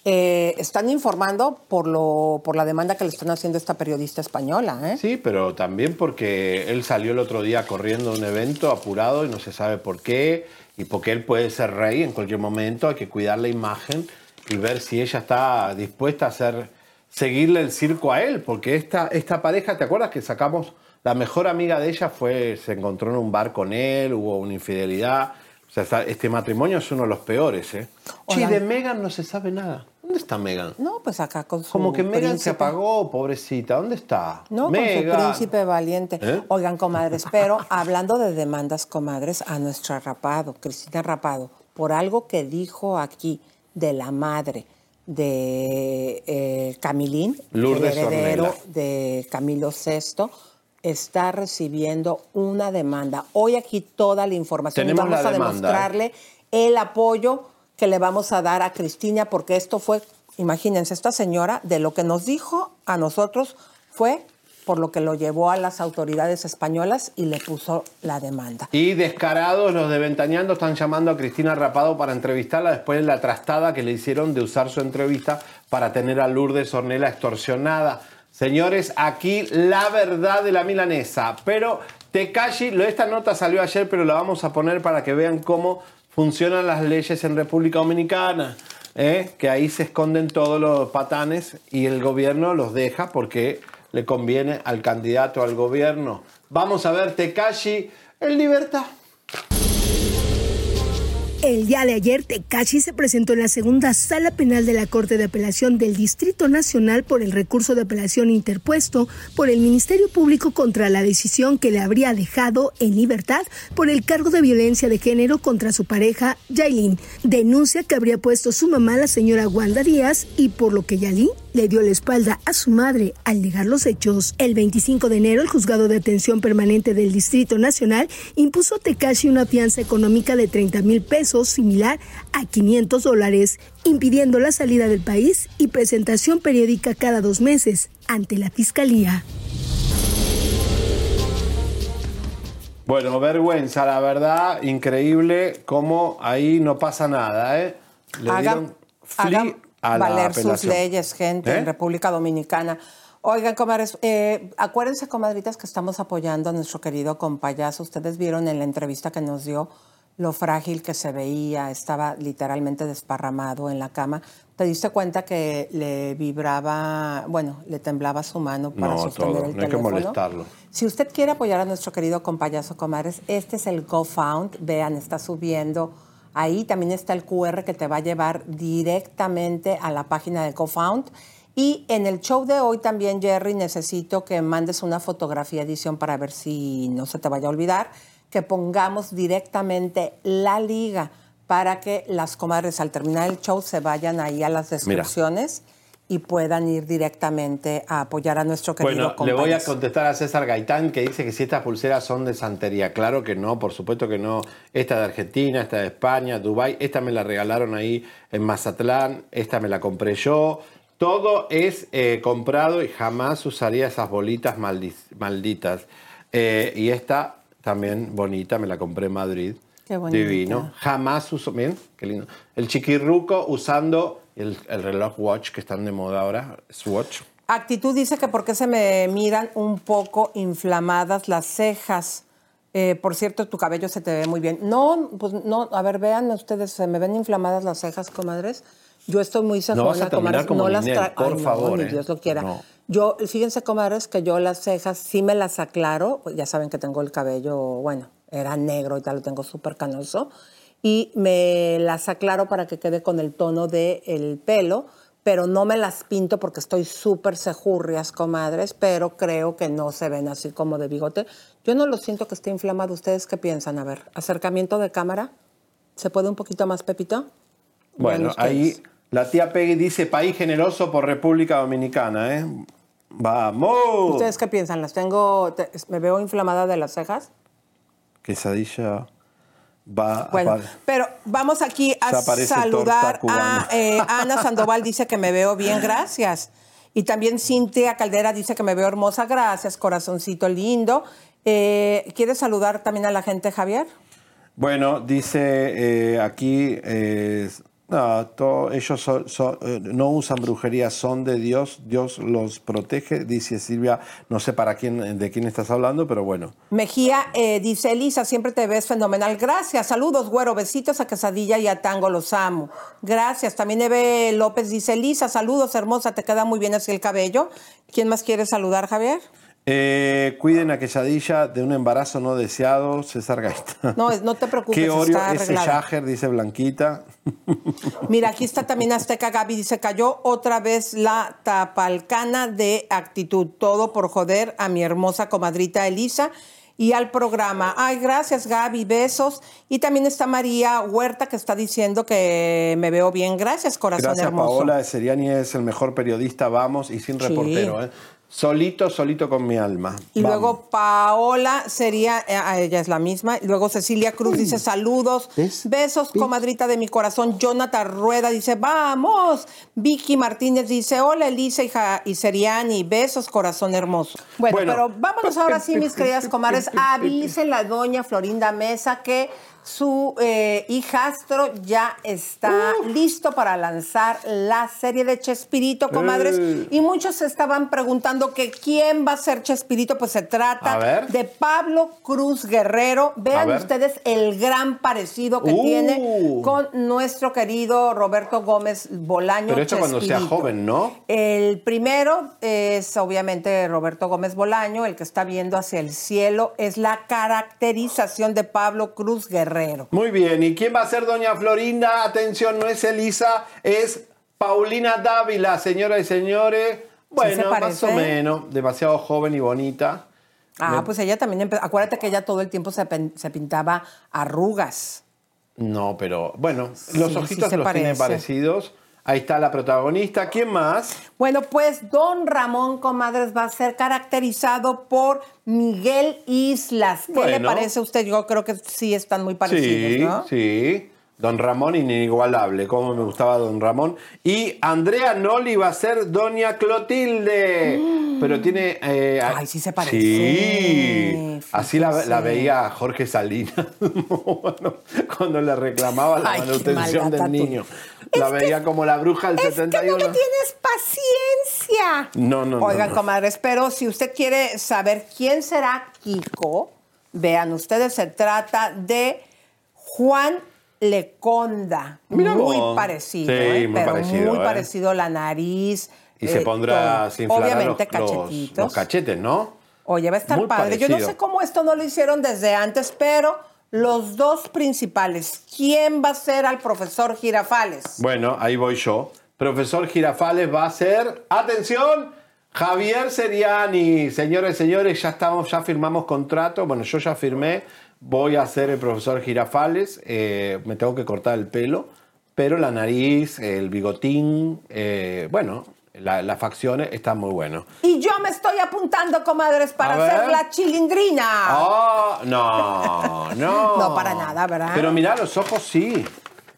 eh, están informando por, lo, por la demanda que le están haciendo esta periodista española. ¿eh? Sí, pero también porque él salió el otro día corriendo a un evento apurado y no se sabe por qué, y porque él puede ser rey en cualquier momento, hay que cuidar la imagen y ver si ella está dispuesta a hacer, seguirle el circo a él, porque esta, esta pareja, ¿te acuerdas que sacamos, la mejor amiga de ella fue, se encontró en un bar con él, hubo una infidelidad, o sea, está- este matrimonio es uno de los peores, ¿eh? Oigan. de Megan no se sabe nada. ¿Dónde está Megan? No, pues acá con su Como que Megan se apagó, pobrecita. ¿Dónde está? No, con su príncipe valiente. ¿Eh? Oigan, comadres, pero hablando de demandas, comadres, a nuestra Rapado, Cristina Rapado, por algo que dijo aquí de la madre de eh, Camilín, Lourdes el heredero Ornella. de Camilo VI, está recibiendo una demanda. Hoy aquí toda la información y Tenemos vamos la a ¿eh? demostrarle el apoyo que le vamos a dar a Cristina, porque esto fue, imagínense, esta señora de lo que nos dijo a nosotros fue por lo que lo llevó a las autoridades españolas y le puso la demanda. Y descarados los de Ventaneando están llamando a Cristina Rapado para entrevistarla después de la trastada que le hicieron de usar su entrevista para tener a Lourdes Ornella extorsionada. Señores, aquí la verdad de la milanesa. Pero Tekashi, lo- esta nota salió ayer, pero la vamos a poner para que vean cómo funcionan las leyes en República Dominicana. ¿eh? Que ahí se esconden todos los patanes y el gobierno los deja porque le conviene al candidato al gobierno. Vamos a ver, Tekashi, en libertad. El día de ayer, Tekashi se presentó en la segunda sala penal de la Corte de Apelación del Distrito Nacional por el recurso de apelación interpuesto por el Ministerio Público contra la decisión que le habría dejado en libertad por el cargo de violencia de género contra su pareja, Yailin. Denuncia que habría puesto su mamá, la señora Wanda Díaz, y por lo que Yailin le dio la espalda a su madre al negar los hechos. El 25 de enero, el juzgado de atención permanente del Distrito Nacional impuso a Tekashi una fianza económica de 30 mil pesos, similar a 500 dólares, impidiendo la salida del país y presentación periódica cada dos meses ante la fiscalía. Bueno, vergüenza, la verdad, increíble cómo ahí no pasa nada, ¿eh? Le dieron flea la valer sus leyes, gente, ¿Eh? en República Dominicana. Oigan, comadres, eh, acuérdense, comadritas, que estamos apoyando a nuestro querido compayazo. Ustedes vieron en la entrevista que nos dio lo frágil que se veía, estaba literalmente desparramado en la cama. ¿Te diste cuenta que le vibraba, bueno, le temblaba su mano para No, sostener todo, el no hay que teléfono? molestarlo. Si usted quiere apoyar a nuestro querido compayazo Comares, este es el GoFound. Vean, está subiendo. Ahí también está el QR que te va a llevar directamente a la página de GoFound. Y en el show de hoy también, Jerry, necesito que mandes una fotografía edición para ver si no se te vaya a olvidar, que pongamos directamente la liga para que las comadres al terminar el show se vayan ahí a las descripciones y puedan ir directamente a apoyar a nuestro querido Bueno, le voy a contestar a César Gaitán que dice que si estas pulseras son de santería. Claro que no, por supuesto que no. Esta de Argentina, esta de España, Dubái, esta me la regalaron ahí en Mazatlán, esta me la compré yo. Todo es eh, comprado y jamás usaría esas bolitas maldi- malditas. Eh, y esta también bonita, me la compré en Madrid. Qué bonita. Divino. Jamás uso, miren, qué lindo. El chiquirruco usando el, el reloj watch que están de moda ahora, Swatch. Actitud dice que por qué se me miran un poco inflamadas las cejas. Eh, por cierto, tu cabello se te ve muy bien. No, pues no, a ver, vean ustedes, se me ven inflamadas las cejas, comadres. Yo estoy muy cejona, vas a terminar comadres. como no las Ninel, por Ay, no, favor, ni ¿eh? Dios lo quiera. No. Yo, fíjense, comadres, que yo las cejas sí me las aclaro. Ya saben que tengo el cabello, bueno, era negro y tal, lo tengo súper canoso. Y me las aclaro para que quede con el tono del pelo, pero no me las pinto porque estoy súper cejurrias, comadres, pero creo que no se ven así como de bigote. Yo no lo siento que esté inflamado. ¿Ustedes qué piensan? A ver, acercamiento de cámara. ¿Se puede un poquito más, Pepito? Bueno, ahí la tía Peggy dice país generoso por República Dominicana, ¿eh? ¡Vamos! ¿Ustedes qué piensan? ¿Las tengo, te- me veo inflamada de las cejas? Quesadilla va Bueno, va- pero vamos aquí a saludar a eh, Ana [laughs] Sandoval, dice que me veo bien, gracias. Y también Cintia Caldera dice que me veo hermosa, gracias, corazoncito lindo. Eh, ¿Quieres saludar también a la gente, Javier? Bueno, dice eh, aquí, no, ellos eh, no usan brujería, son de Dios, Dios los protege, dice Silvia, no sé para quién, de quién estás hablando, pero bueno. Mejía eh, dice, Elisa, siempre te ves fenomenal. Gracias, saludos, güero, besitos a Quesadilla y a Tango, los amo. Gracias. También Eve López dice, Elisa, saludos, hermosa, te queda muy bien así el cabello. ¿Quién más quiere saludar, Javier? Eh, cuiden a Quesadilla de un embarazo no deseado, César Gaitán. No, no te preocupes, ¿Qué Oreo está ese. Jagger? Dice Blanquita. Mira, aquí está también Azteca Gaby, dice, cayó otra vez la tapalcana de actitud. Todo por joder a mi hermosa comadrita Elisa y al programa. Ay, gracias Gaby, besos. Y también está María Huerta que está diciendo que me veo bien. Gracias, corazón Gracias, hermoso. Paola. Seriani es el mejor periodista, vamos, y sin Sí. reportero, ¿eh? Solito, solito con mi alma. Y Vamos. luego Paola sería, eh, ella es la misma. Y luego Cecilia Cruz dice saludos, besos, comadrita de mi corazón. Jonathan Rueda dice vamos. Vicky Martínez dice hola Elisa y, Seriani, besos, corazón hermoso. Bueno, Bueno. pero vámonos ahora sí, mis queridas comadres. [laughs] Avisen la doña Florinda Mesa que su eh, hijastro ya está listo para lanzar la serie de Chespirito, comadres. Eh. Y muchos se estaban preguntando que quién va a ser Chespirito, pues se trata de Pablo Cruz Guerrero. Vean ustedes el gran parecido que Uh. tiene con nuestro querido Roberto Gómez Bolaño. Pero esto cuando sea joven, ¿no? El primero es obviamente Roberto Gómez Bolaño, el que está viendo hacia el cielo, es la caracterización de Pablo Cruz Guerrero. Muy bien, ¿y quién va a ser doña Florinda? Atención, no es Elisa, es Paulina Dávila, señoras y señores. Bueno, más o menos, demasiado joven y bonita. Ah, Me- pues ella también empezó. Acuérdate que ella todo el tiempo se, pen- se pintaba arrugas. No, pero bueno, los Sí, ojitos sí se los tiene parece. parecidos. Ahí está la protagonista. ¿Quién más? Bueno, pues Don Ramón Comadres va a ser caracterizado por Miguel Islas. ¿Qué le parece a usted? Yo creo que sí están muy parecidos, Sí, ¿no? sí. Don Ramón inigualable, como me gustaba Don Ramón. Y Andrea Noli va a ser Doña Clotilde. Pero tiene... eh, Mm. Ay, sí se parece. Sí. Así la, veía Jorge Salinas [laughs] bueno, cuando le reclamaba la Ay, manutención del tú. niño. La veía como la bruja del Es que 71. no me tienes paciencia. No, no, no, Oigan, no. comadres, pero si usted quiere saber quién será Kiko, vean ustedes, se trata de Juan Leconda. Mira muy vos. parecido, Sí, ¿eh? muy pero parecido, muy ¿eh? parecido la nariz. Y se eh, pondrá, se inflará Obviamente los, cachetitos. los cachetes, ¿no? Oye, va a estar Muy padre. Yo no sé cómo esto no lo hicieron desde antes, pero los dos principales, ¿quién va a ser al profesor Girafales? Bueno, ahí voy yo. Profesor Girafales va a ser, atención, Javier Seriani. Señores señores, ya estamos, ya firmamos contrato. Bueno, yo ya firmé. Voy a ser el profesor Girafales. Eh, me tengo que cortar el pelo, pero la nariz, el bigotín, eh, bueno, la- las facciones están muy buenos. Y yo me estoy apuntando, comadres, para A ver. hacer la chilindrina. Oh, no, [laughs] no. No, para nada, ¿verdad? Pero mira, los ojos sí.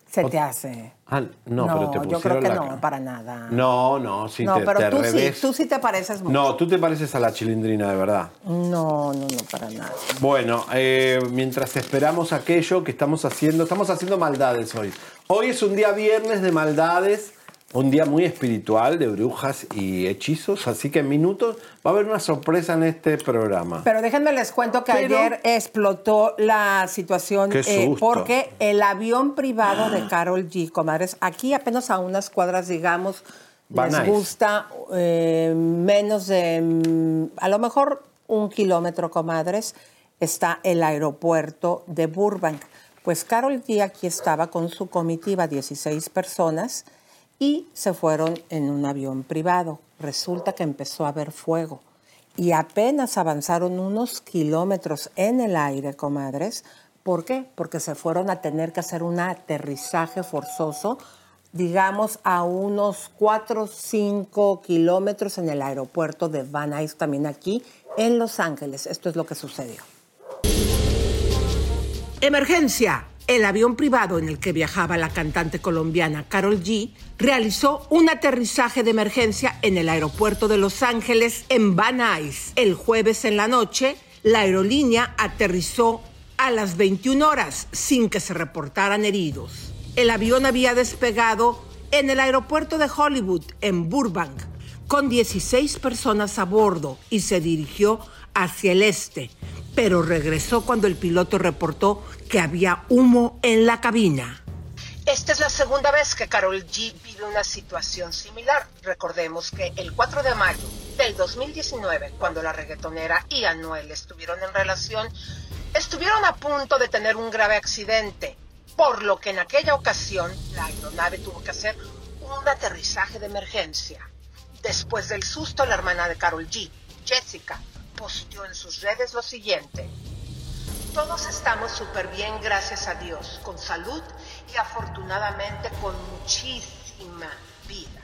Se te hace. Ah, no, pero te yo pusieron creo que la no, para nada. No, no, sí, no, te, pero te tú revés. sí, tú sí te pareces mucho. No, tú te pareces a la chilindrina, de verdad. No, no, no, para nada. Bueno, eh, mientras esperamos aquello que estamos haciendo, estamos haciendo maldades hoy. Hoy es un día viernes de maldades, un día muy espiritual de brujas y hechizos, así que en minutos va a haber una sorpresa en este programa. Pero déjenme les cuento que Pero- ayer explotó la situación Qué eh, porque el avión privado de Carol G, comadres, aquí apenas a unas cuadras, digamos, Van les gusta eh, menos de, mm, a lo mejor un kilómetro, comadres, está el aeropuerto de Burbank. Pues Carol G aquí estaba con su comitiva, 16 personas, y se fueron en un avión privado. Resulta que empezó a haber fuego y apenas avanzaron unos kilómetros en el aire, comadres. ¿Por qué? Porque se fueron a tener que hacer un aterrizaje forzoso, digamos, a unos 4 o 5 kilómetros en el aeropuerto de Van Nuys, también aquí en Los Ángeles. Esto es lo que sucedió. Emergencia. El avión privado en el que viajaba la cantante colombiana Carol G realizó un aterrizaje de emergencia en el aeropuerto de Los Ángeles en Van Nuys. El jueves en la noche, la aerolínea aterrizó a las 21 horas sin que se reportaran heridos. El avión había despegado en el aeropuerto de Hollywood en Burbank con 16 personas a bordo y se dirigió hacia el este, pero regresó cuando el piloto reportó que había humo en la cabina. Esta es la segunda vez que Carol G vive una situación similar. Recordemos que el 4 de mayo del 2019, cuando la reggaetonera y Anuel estuvieron en relación, estuvieron a punto de tener un grave accidente, por lo que en aquella ocasión la aeronave tuvo que hacer un aterrizaje de emergencia. Después del susto, la hermana de Carol G, Jessica, posteó en sus redes lo siguiente. Todos estamos súper bien, gracias a Dios, con salud y afortunadamente con muchísima vida.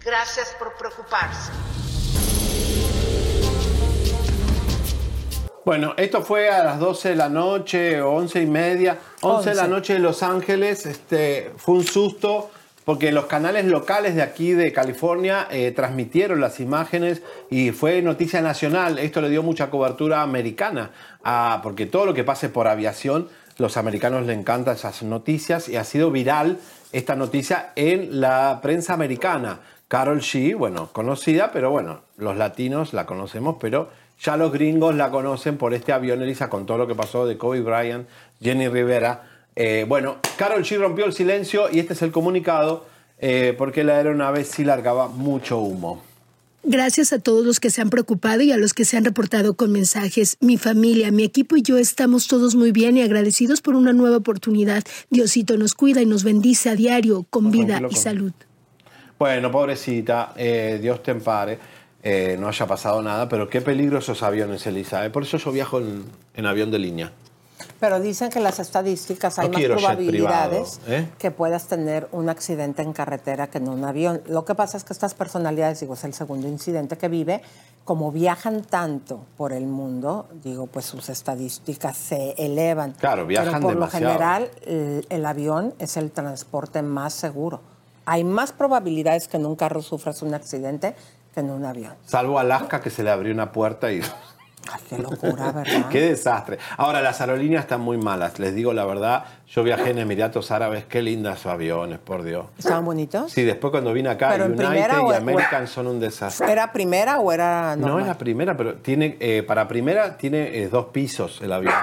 Gracias por preocuparse. Bueno, esto fue a las 12 de la noche, 11 y media, 11 de la 11. noche en Los Ángeles. Este, fue un susto porque los canales locales de aquí de California eh, transmitieron las imágenes y fue noticia nacional. Esto le dio mucha cobertura americana, porque todo lo que pase por aviación, los americanos le encantan esas noticias y ha sido viral esta noticia en la prensa americana. Carol G, bueno, conocida, pero bueno, los latinos la conocemos, pero ya los gringos la conocen por este avión, Elisa, con todo lo que pasó de Kobe Bryant, Jenny Rivera. Eh, bueno, Carol G rompió el silencio y este es el comunicado, eh, porque la aeronave sí largaba mucho humo. Gracias a todos los que se han preocupado y a los que se han reportado con mensajes. Mi familia, mi equipo y yo estamos todos muy bien y agradecidos por una nueva oportunidad. Diosito nos cuida y nos bendice a diario con vida y salud. Bueno, pobrecita, eh, Dios te empare, eh, no haya pasado nada, pero qué peligro esos aviones, Elisa. eh. Por eso yo viajo en, en avión de línea. Pero dicen que las estadísticas hay No más probabilidades privado, ¿eh? que puedas tener un accidente en carretera que en un avión. Lo que pasa es que estas personalidades, digo, es el segundo incidente que vive, como viajan tanto por el mundo, digo, pues sus estadísticas se elevan. Claro, viajan Pero por demasiado. lo general, el, el avión es el transporte más seguro. Hay más probabilidades que en un carro sufras un accidente que en un avión. Salvo Alaska que se le abrió una puerta y... Qué locura, [laughs] ¿verdad? Qué desastre. Ahora, las aerolíneas están muy malas. Les digo la verdad, yo viajé en Emiratos Árabes, qué lindas sus aviones, por Dios. ¿Estaban bonitos? Sí, después cuando vine acá, ¿Pero United y o- American son un desastre. ¿Era primera o era No normal? es la primera, pero tiene eh, para primera tiene eh, dos pisos el avión.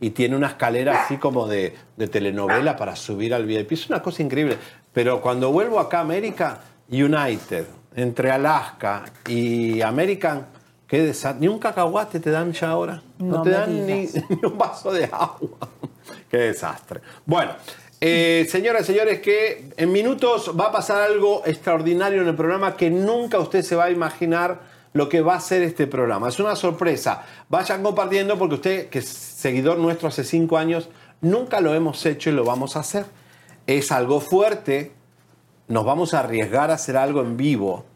Y tiene una escalera así como de, de telenovela para subir al VIP. Es una cosa increíble. Pero cuando vuelvo acá a América, United, entre Alaska y American, qué desastre. Ni un cacahuate te dan ya ahora. No, No te dan [laughs] ni un vaso de agua. [laughs] qué desastre. Bueno. eh, señoras y señores, que en minutos va a pasar algo extraordinario en el programa que nunca usted se va a imaginar lo que va a ser este programa. Es una sorpresa. Vayan compartiendo porque usted, que es seguidor nuestro hace cinco años, nunca lo hemos hecho y lo vamos a hacer. Es algo fuerte. Nos vamos a arriesgar a hacer algo en vivo,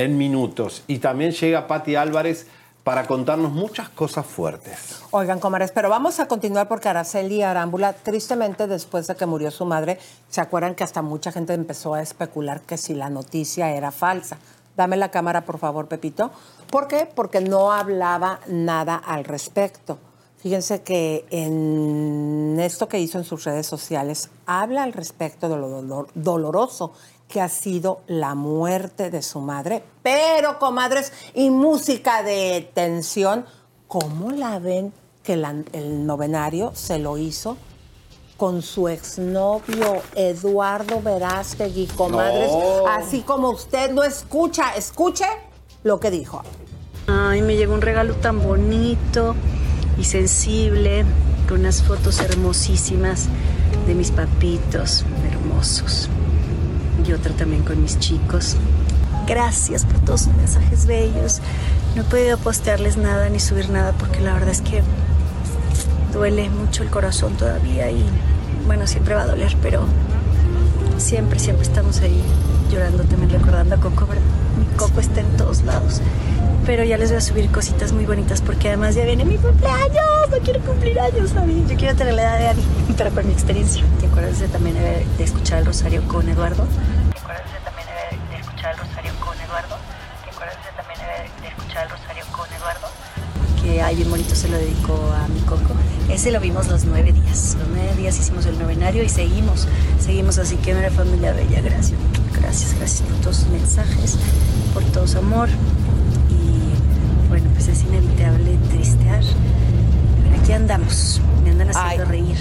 en minutos. Y también llega Patti Álvarez para contarnos muchas cosas fuertes. Oigan, comares, pero vamos a continuar porque Araceli Arámbula, tristemente después de que murió su madre, ¿se acuerdan que hasta mucha gente empezó a especular que si la noticia era falsa? Dame la cámara, por favor, Pepito. ¿Por qué? Porque no hablaba nada al respecto. Fíjense que en esto que hizo en sus redes sociales, habla al respecto de lo dolor- doloroso que ha sido la muerte de su madre, pero comadres, y música de tensión, ¿cómo la ven que la- el novenario se lo hizo con su exnovio Eduardo Verástegui, comadres? No. Así como usted lo escucha, escuche lo que dijo. Ay, me llegó un regalo tan bonito y sensible, con unas fotos hermosísimas de mis papitos, hermosos. Y otra también con mis chicos. Gracias por todos sus mensajes bellos. No he podido postearles nada ni subir nada porque la verdad es que duele mucho el corazón todavía y bueno, siempre va a doler, pero siempre, siempre estamos ahí llorando, también recordando a Coco. Mi Coco está en todos lados. Pero ya les voy a subir cositas muy bonitas porque además ya viene mi cumpleaños, no quiero cumplir años, ¿sabes? Yo quiero tener la edad de Ani, [laughs] pero con mi experiencia. ¿Te acuerdas de también de escuchar el rosario con Eduardo? ¿Te acuerdas de también de escuchar el rosario con Eduardo? ¿Te acuerdas de también de escuchar el rosario con Eduardo? Que ay, bien bonito se lo dedicó a mi Coco. Ese lo vimos los nueve días. Los nueve días hicimos el novenario y seguimos. Seguimos así que una familia bella. Gracias. Gracias, gracias por todos sus mensajes, por todo su amor. Pues es inevitable tristear. Pero aquí andamos. Me andan haciendo reír.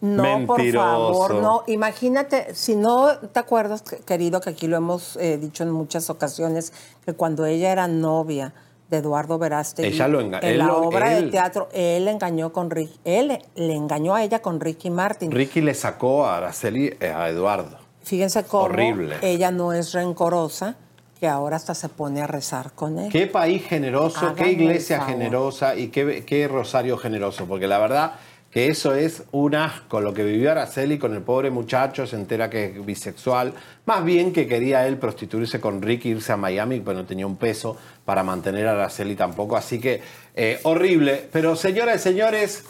No, por favor, no. Imagínate, si no te acuerdas, que- querido, que aquí lo hemos eh, dicho en muchas ocasiones, que cuando ella era novia de Eduardo Verástegui, Ella lo enga- en él la lo- obra él- de teatro, él engañó con Rick, él le engañó a ella con Ricky Martin. Ricky le sacó a Araceli eh, a Eduardo. Fíjense cómo Horrible. ella no es rencorosa, que ahora hasta se pone a rezar con él. Qué país generoso, Háganme qué iglesia generosa y qué, qué rosario generoso, porque la verdad que eso es un asco lo que vivió Araceli con el pobre muchacho, se entera que es bisexual, más bien que quería él prostituirse con Ricky, irse a Miami, pero no tenía un peso para mantener a Araceli tampoco, así que eh, horrible. Pero señoras y señores,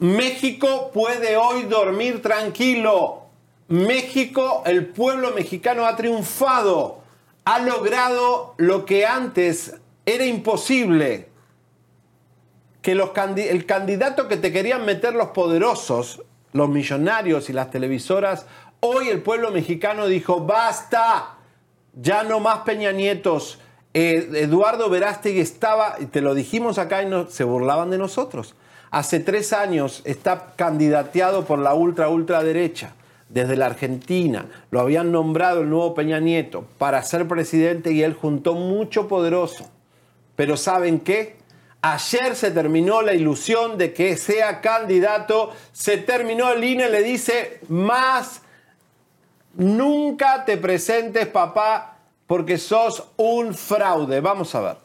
México puede hoy dormir tranquilo. México, el pueblo mexicano ha triunfado, ha logrado lo que antes era imposible. Que el candidato que te querían meter los poderosos, los millonarios y las televisoras, hoy el pueblo mexicano dijo, basta, ya no más Peña Nietos. Eh, Eduardo Verástegui estaba, y te lo dijimos acá y se burlaban de nosotros. Hace tres años está candidateado por la ultra, ultraderecha, desde la Argentina. Lo habían nombrado el nuevo Peña Nieto para ser presidente y él juntó mucho poderoso. Pero ¿saben qué? Ayer se terminó la ilusión de que sea candidato, se terminó el INE, le dice más, nunca te presentes papá porque sos un fraude. Vamos a ver.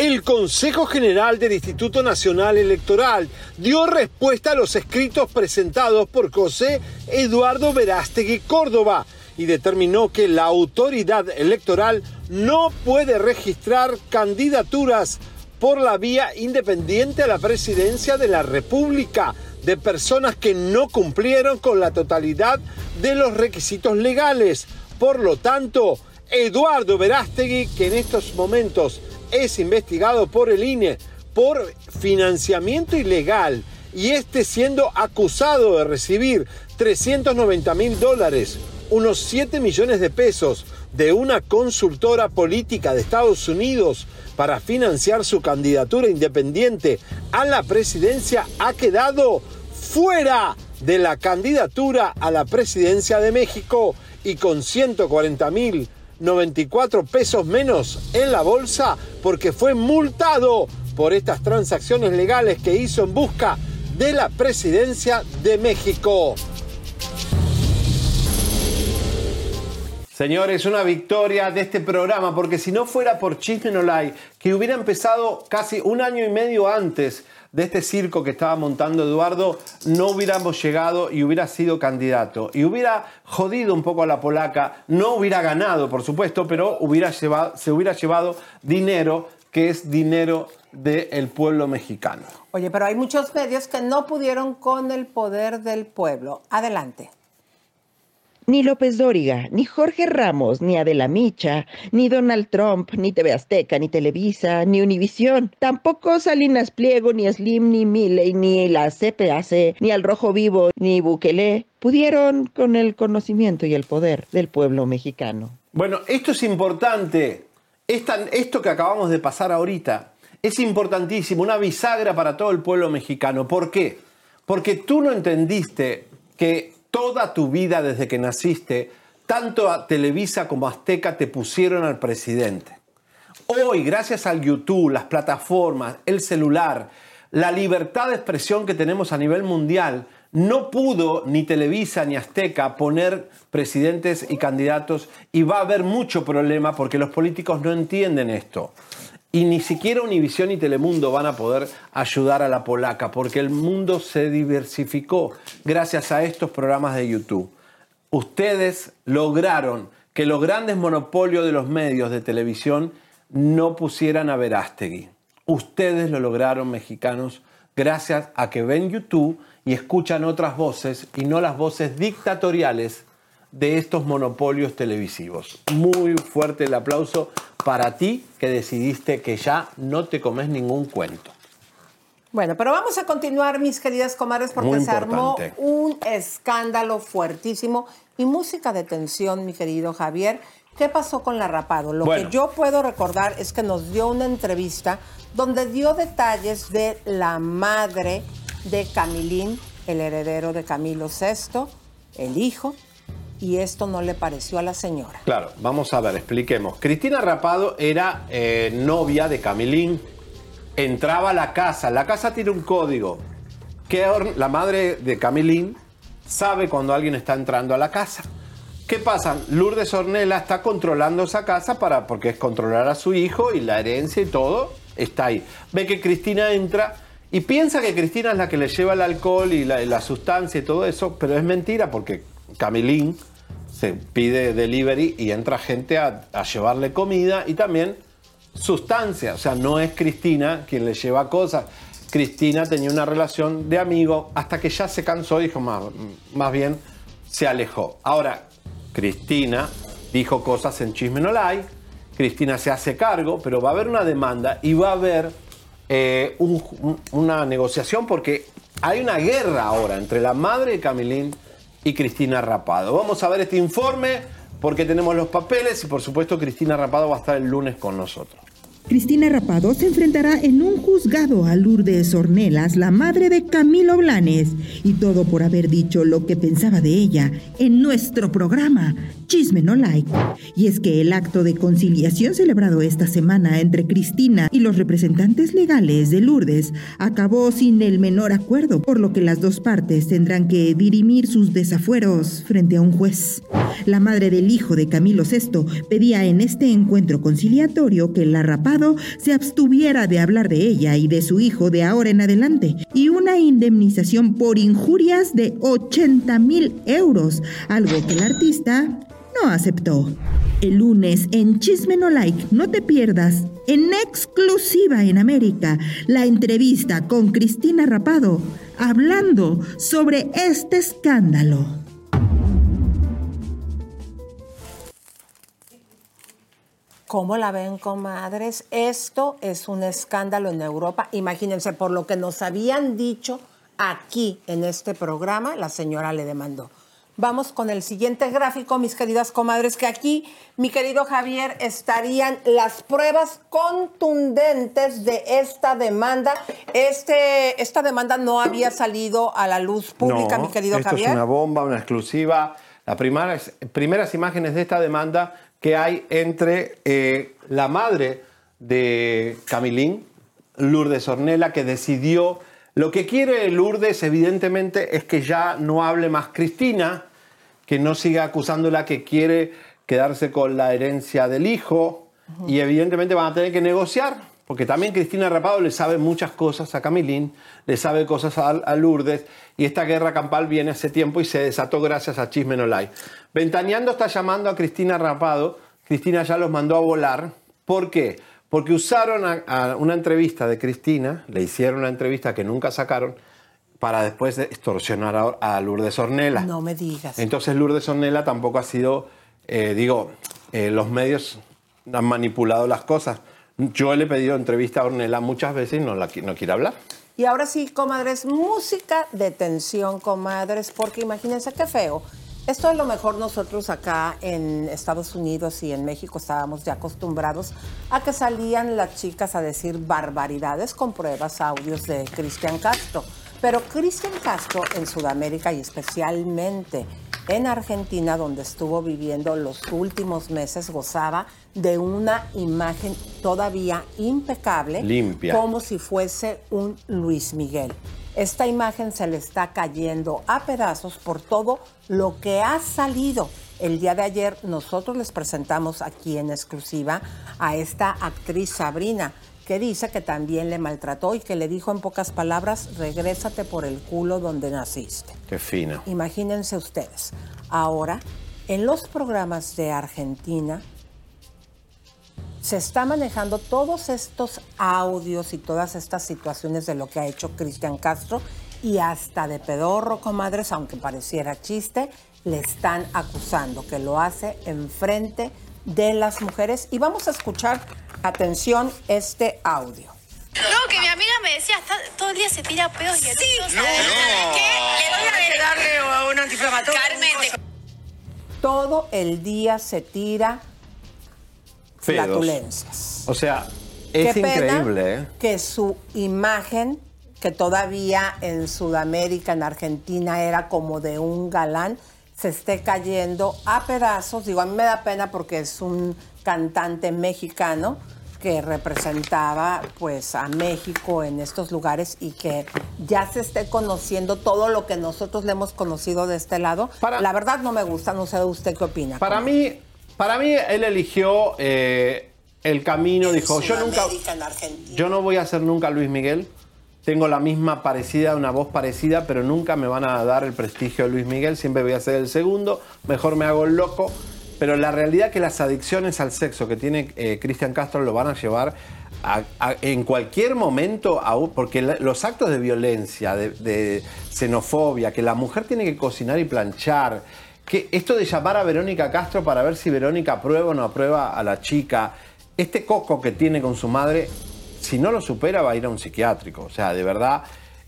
El Consejo General del Instituto Nacional Electoral dio respuesta a los escritos presentados por José Eduardo Verástegui Córdoba y determinó que la autoridad electoral no puede registrar candidaturas por la vía independiente a la presidencia de la República de personas que no cumplieron con la totalidad de los requisitos legales. Por lo tanto, Eduardo Verástegui, que en estos momentos es investigado por el INE por financiamiento ilegal y este siendo acusado de recibir 390 mil dólares, unos 7 millones de pesos de una consultora política de Estados Unidos para financiar su candidatura independiente a la presidencia, ha quedado fuera de la candidatura a la presidencia de México y con 140 mil 94 pesos menos en la bolsa porque fue multado por estas transacciones legales que hizo en busca de la presidencia de México. Señores, una victoria de este programa, porque si no fuera por Chisme No que hubiera empezado casi un año y medio antes de este circo que estaba montando Eduardo, no hubiéramos llegado y hubiera sido candidato. Y hubiera jodido un poco a la polaca, no hubiera ganado, por supuesto, pero hubiera llevado, se hubiera llevado dinero, que es dinero del pueblo mexicano. Oye, pero hay muchos medios que no pudieron con el poder del pueblo. Adelante. Ni López Dóriga, ni Jorge Ramos, ni Adela Micha, ni Donald Trump, ni TV Azteca, ni Televisa, ni Univisión, tampoco Salinas Pliego, ni Slim, ni Milley, ni la CPAC, ni Al Rojo Vivo, ni Bukele pudieron con el conocimiento y el poder del pueblo mexicano. Bueno, esto es importante. esto que acabamos de pasar ahorita es importantísimo, una bisagra para todo el pueblo mexicano. ¿Por qué? Porque tú no entendiste que toda tu vida desde que naciste, tanto a Televisa como Azteca te pusieron al presidente. Hoy, gracias al YouTube, las plataformas, el celular, la libertad de expresión que tenemos a nivel mundial, no pudo ni Televisa ni Azteca poner presidentes y candidatos y va a haber mucho problema porque los políticos no entienden esto. Y ni siquiera Univisión y Telemundo van a poder ayudar a la polaca porque el mundo se diversificó gracias a estos programas de YouTube. Ustedes lograron que los grandes monopolios de los medios de televisión no pusieran a Verástegui. Ustedes lo lograron, mexicanos, gracias a que ven YouTube y escuchan otras voces y no las voces dictatoriales de estos monopolios televisivos. Muy fuerte el aplauso para ti que decidiste que ya no te comes ningún cuento. Bueno, pero vamos a continuar, mis queridas comadres, porque se armó un escándalo fuertísimo y música de tensión, mi querido Javier. ¿Qué pasó con la rapado? Lo que yo puedo recordar es que nos dio una entrevista donde dio detalles de la madre de Camilín, el heredero de Camilo VI, el hijo, y esto no le pareció a la señora. Claro, vamos a ver, expliquemos. Cristina Rapado era eh, novia de Camilín, entraba a la casa, la casa tiene un código, que la madre de Camilín sabe cuando alguien está entrando a la casa. ¿Qué pasa? Lourdes Ornella está controlando esa casa para, porque es controlar a su hijo y la herencia y todo está ahí. Ve que Cristina entra y piensa que Cristina es la que le lleva el alcohol y la, la sustancia y todo eso, pero es mentira porque Camilín se pide delivery y entra gente a, llevarle comida y también sustancia. O sea, no es Cristina quien le lleva cosas. Cristina tenía una relación de amigo hasta que ya se cansó dijo, más, más bien se alejó. Ahora, Cristina dijo cosas en Chisme No Cristina se hace cargo, pero va a haber una demanda y va a haber eh, una negociación porque hay una guerra ahora entre la madre de Camilín y Cristina Rapado. Vamos a ver este informe porque tenemos los papeles y por supuesto Cristina Rapado va a estar el lunes con nosotros. Cristina Rapado se enfrentará en un juzgado a Lourdes Ornelas, la madre de Camilo Blanes, y todo por haber dicho lo que pensaba de ella en nuestro programa Chisme No Like. Y es que el acto de conciliación celebrado esta semana entre Cristina y los representantes legales de Lourdes acabó sin el menor acuerdo, por lo que las dos partes tendrán que dirimir sus desafueros frente a un juez. La madre del hijo de Camilo VI pedía en este encuentro conciliatorio que la Rapado se abstuviera de hablar de ella y de su hijo de ahora en adelante y una indemnización por injurias de 80 mil euros, algo que el artista no aceptó. El lunes en Chisme No Like, no te pierdas, en exclusiva en América, la entrevista con Cristina Rapado, hablando sobre este escándalo. ¿Cómo la ven, comadres? Esto es un escándalo en Europa. Imagínense, por lo que nos habían dicho aquí en este programa, la señora le demandó. Vamos con el siguiente gráfico, mis queridas comadres, que aquí, mi querido Javier, estarían las pruebas contundentes de esta demanda. Este, esta demanda no había salido a la luz pública, No, mi querido esto Javier. es una bomba, una exclusiva. Las primeras, primeras imágenes de esta demanda que hay entre eh, la madre de Camilín, Lourdes Ornella, que decidió... Lo que quiere Lourdes, evidentemente, es que ya no hable más Cristina, que no siga acusándola que quiere quedarse con la herencia del hijo, y evidentemente van a tener que negociar, porque también Cristina Rapado le sabe muchas cosas a Camilín, le sabe cosas a, a Lourdes, y esta guerra campal viene hace tiempo y se desató gracias a Chisme No Like. Ventaneando está llamando a Cristina Rapado, Cristina ya los mandó a volar, ¿por qué? Porque usaron a, a una entrevista de Cristina, le hicieron una entrevista que nunca sacaron, para después de extorsionar a, a Lourdes Ornella. No me digas. Entonces Lourdes Ornella tampoco ha sido, eh, digo, eh, los medios han manipulado las cosas. Yo le he pedido entrevista a Ornella muchas veces y no, la, quiere hablar. Y ahora sí, comadres, música de tensión, comadres, porque imagínense qué feo. Esto a lo mejor nosotros acá en Estados Unidos y en México estábamos ya acostumbrados a que salían las chicas a decir barbaridades con pruebas, audios de Cristian Castro. Pero Cristian Castro en Sudamérica y especialmente en Argentina, donde estuvo viviendo los últimos meses, gozaba de una imagen todavía impecable Limpia. como si fuese un Luis Miguel. Esta imagen se le está cayendo a pedazos por todo lo que ha salido. El día de ayer nosotros les presentamos aquí en exclusiva a esta actriz Sabrina, que dice que también le maltrató y que le dijo en pocas palabras, regrésate por el culo donde naciste. Qué fina. Imagínense ustedes, ahora en los programas de Argentina se está manejando todos estos audios y todas estas situaciones de lo que ha hecho Cristian Castro y hasta de pedorro, comadres, aunque pareciera chiste, le están acusando que lo hace enfrente de las mujeres. Y vamos a escuchar, atención, este audio. No, que mi amiga me decía, está- todo el día se tira pedos y eructos. no. ¿Sabes qué? Le voy a darle un antiinflamatorio. Carmen, Todo el día se tira Fedos. flatulencias. O sea, es Qué increíble, ¿eh? que su imagen, que todavía en Sudamérica, en Argentina, era como de un galán, se esté cayendo a pedazos. Digo, a mí me da pena porque es un cantante mexicano que representaba pues a México en estos lugares y que ya se esté conociendo todo lo que nosotros le hemos conocido de este lado. La verdad no me gusta, no sé usted qué opina. Para mí, para mí él eligió eh, el camino, dijo, yo nunca, yo no voy a ser nunca Luis Miguel. Tengo la misma parecida, una voz parecida, pero nunca me van a dar el prestigio de Luis Miguel. Siempre voy a ser el segundo. Mejor me hago el loco. Pero la realidad es que las adicciones al sexo que tiene eh, Cristian Castro lo van a llevar en cualquier momento, a porque los actos de violencia, de, de xenofobia, que la mujer tiene que cocinar y planchar, que esto de llamar a Verónica Castro para ver si Verónica aprueba o no aprueba a la chica, este coco que tiene con su madre, si no lo supera va a ir a un psiquiátrico. O sea, de verdad,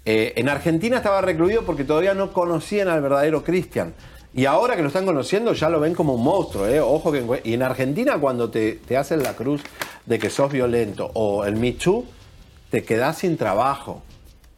eh, en Argentina estaba recluido porque todavía no conocían al verdadero Cristian. Y ahora que lo están conociendo ya lo ven como un monstruo, ¿eh? Ojo que y en Argentina cuando te, te hacen la cruz de que sos violento o el Too, te quedás sin trabajo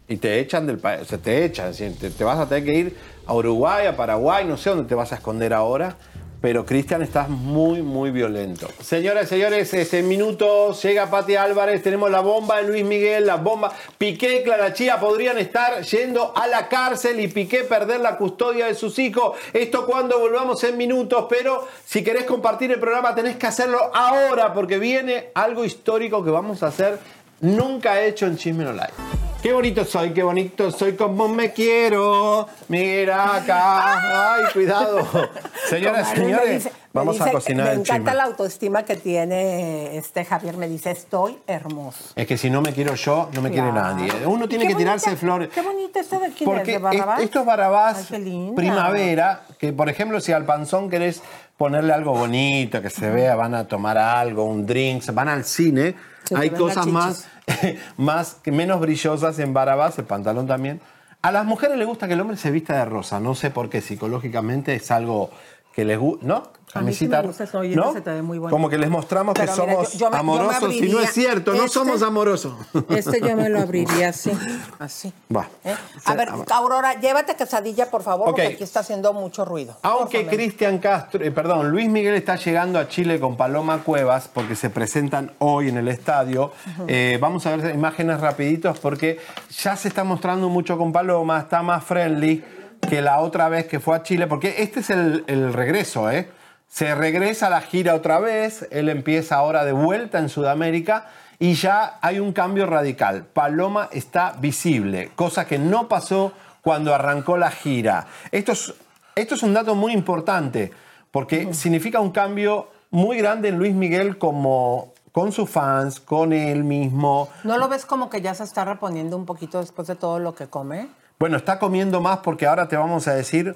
y te echan del país, te echan, te vas a tener que ir a Uruguay, a Paraguay, no sé dónde te vas a esconder ahora, pero Cristian estás muy, muy violento. Señoras señores, este minuto llega Pati Álvarez, tenemos la bomba de Luis Miguel, la bomba. Piqué y Clara Chía podrían estar yendo a la cárcel y Piqué perder la custodia de sus hijos. Esto cuando volvamos en minutos, pero si querés compartir el programa tenés que hacerlo ahora porque viene algo histórico que vamos a hacer nunca hecho en Chisme No Live. Qué bonito soy, qué bonito soy, como me quiero. Mira acá. Ay, cuidado. [laughs] Señoras me señores, dice- me vamos a dice- cocinar Me el encanta chisme. la autoestima que tiene este Javier. Me dice, estoy hermoso. Es que si no me quiero yo, no me quiere nadie. Uno tiene Qué que tirarse flores. Qué bonito esto de quién es, Porque de Barrabás. es- esto es Ay. Primavera, que por ejemplo si al panzón querés ponerle algo bonito, que se vea, van a tomar algo, un drink, van al cine, Se hay cosas más, [laughs] más menos brillosas en Barabás, el pantalón también. A las mujeres les gusta que el hombre se vista de rosa, no sé por qué, psicológicamente es algo que les gusta, ¿no? A mí sí me gusta eso, oye, ¿no? se te ve muy bonito. Como que les mostramos que mira, somos yo- yo me- amorosos y no es cierto, no este- somos amorosos. Este yo me lo abriría así, [laughs] así. Va. ¿eh? A ver, Aurora, llévate quesadilla, por favor, porque aquí está haciendo mucho ruido. Aunque. Cristian Castro, eh, perdón, Luis Miguel está llegando a Chile con Paloma Cuevas porque se presentan hoy en el estadio. Eh, vamos a ver imágenes rapiditos porque ya se está mostrando mucho con Paloma, está más friendly que la otra vez que fue a Chile, porque este es el, el regreso, ¿eh? Se regresa a la gira otra vez, él empieza ahora de vuelta en Sudamérica y ya hay un cambio radical. Paloma está visible, cosa que no pasó cuando arrancó la gira. Esto es, esto es un dato muy importante porque significa un cambio muy grande en Luis Miguel como con sus fans, con él mismo. ¿No lo ves como que ya se está reponiendo un poquito después de todo lo que come? Bueno, está comiendo más porque ahora te vamos a decir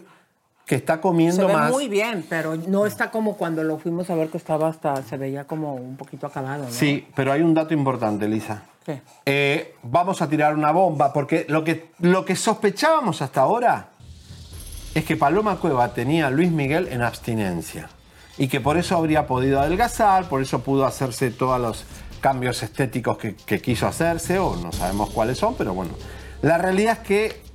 que está Se comiendo ve más. muy bien, pero no está como cuando lo fuimos a ver que estaba hasta, se veía como un poquito acabado, ¿no? Sí, pero hay un dato importante, Lisa. ¿Qué? Eh, vamos a tirar una bomba, porque lo que, lo que sospechábamos hasta ahora es que Paloma Cueva tenía a Luis Miguel en abstinencia y que por eso habría podido adelgazar, por eso pudo hacerse todos los cambios estéticos que, que quiso hacerse, o no sabemos cuáles son, pero bueno. La realidad es que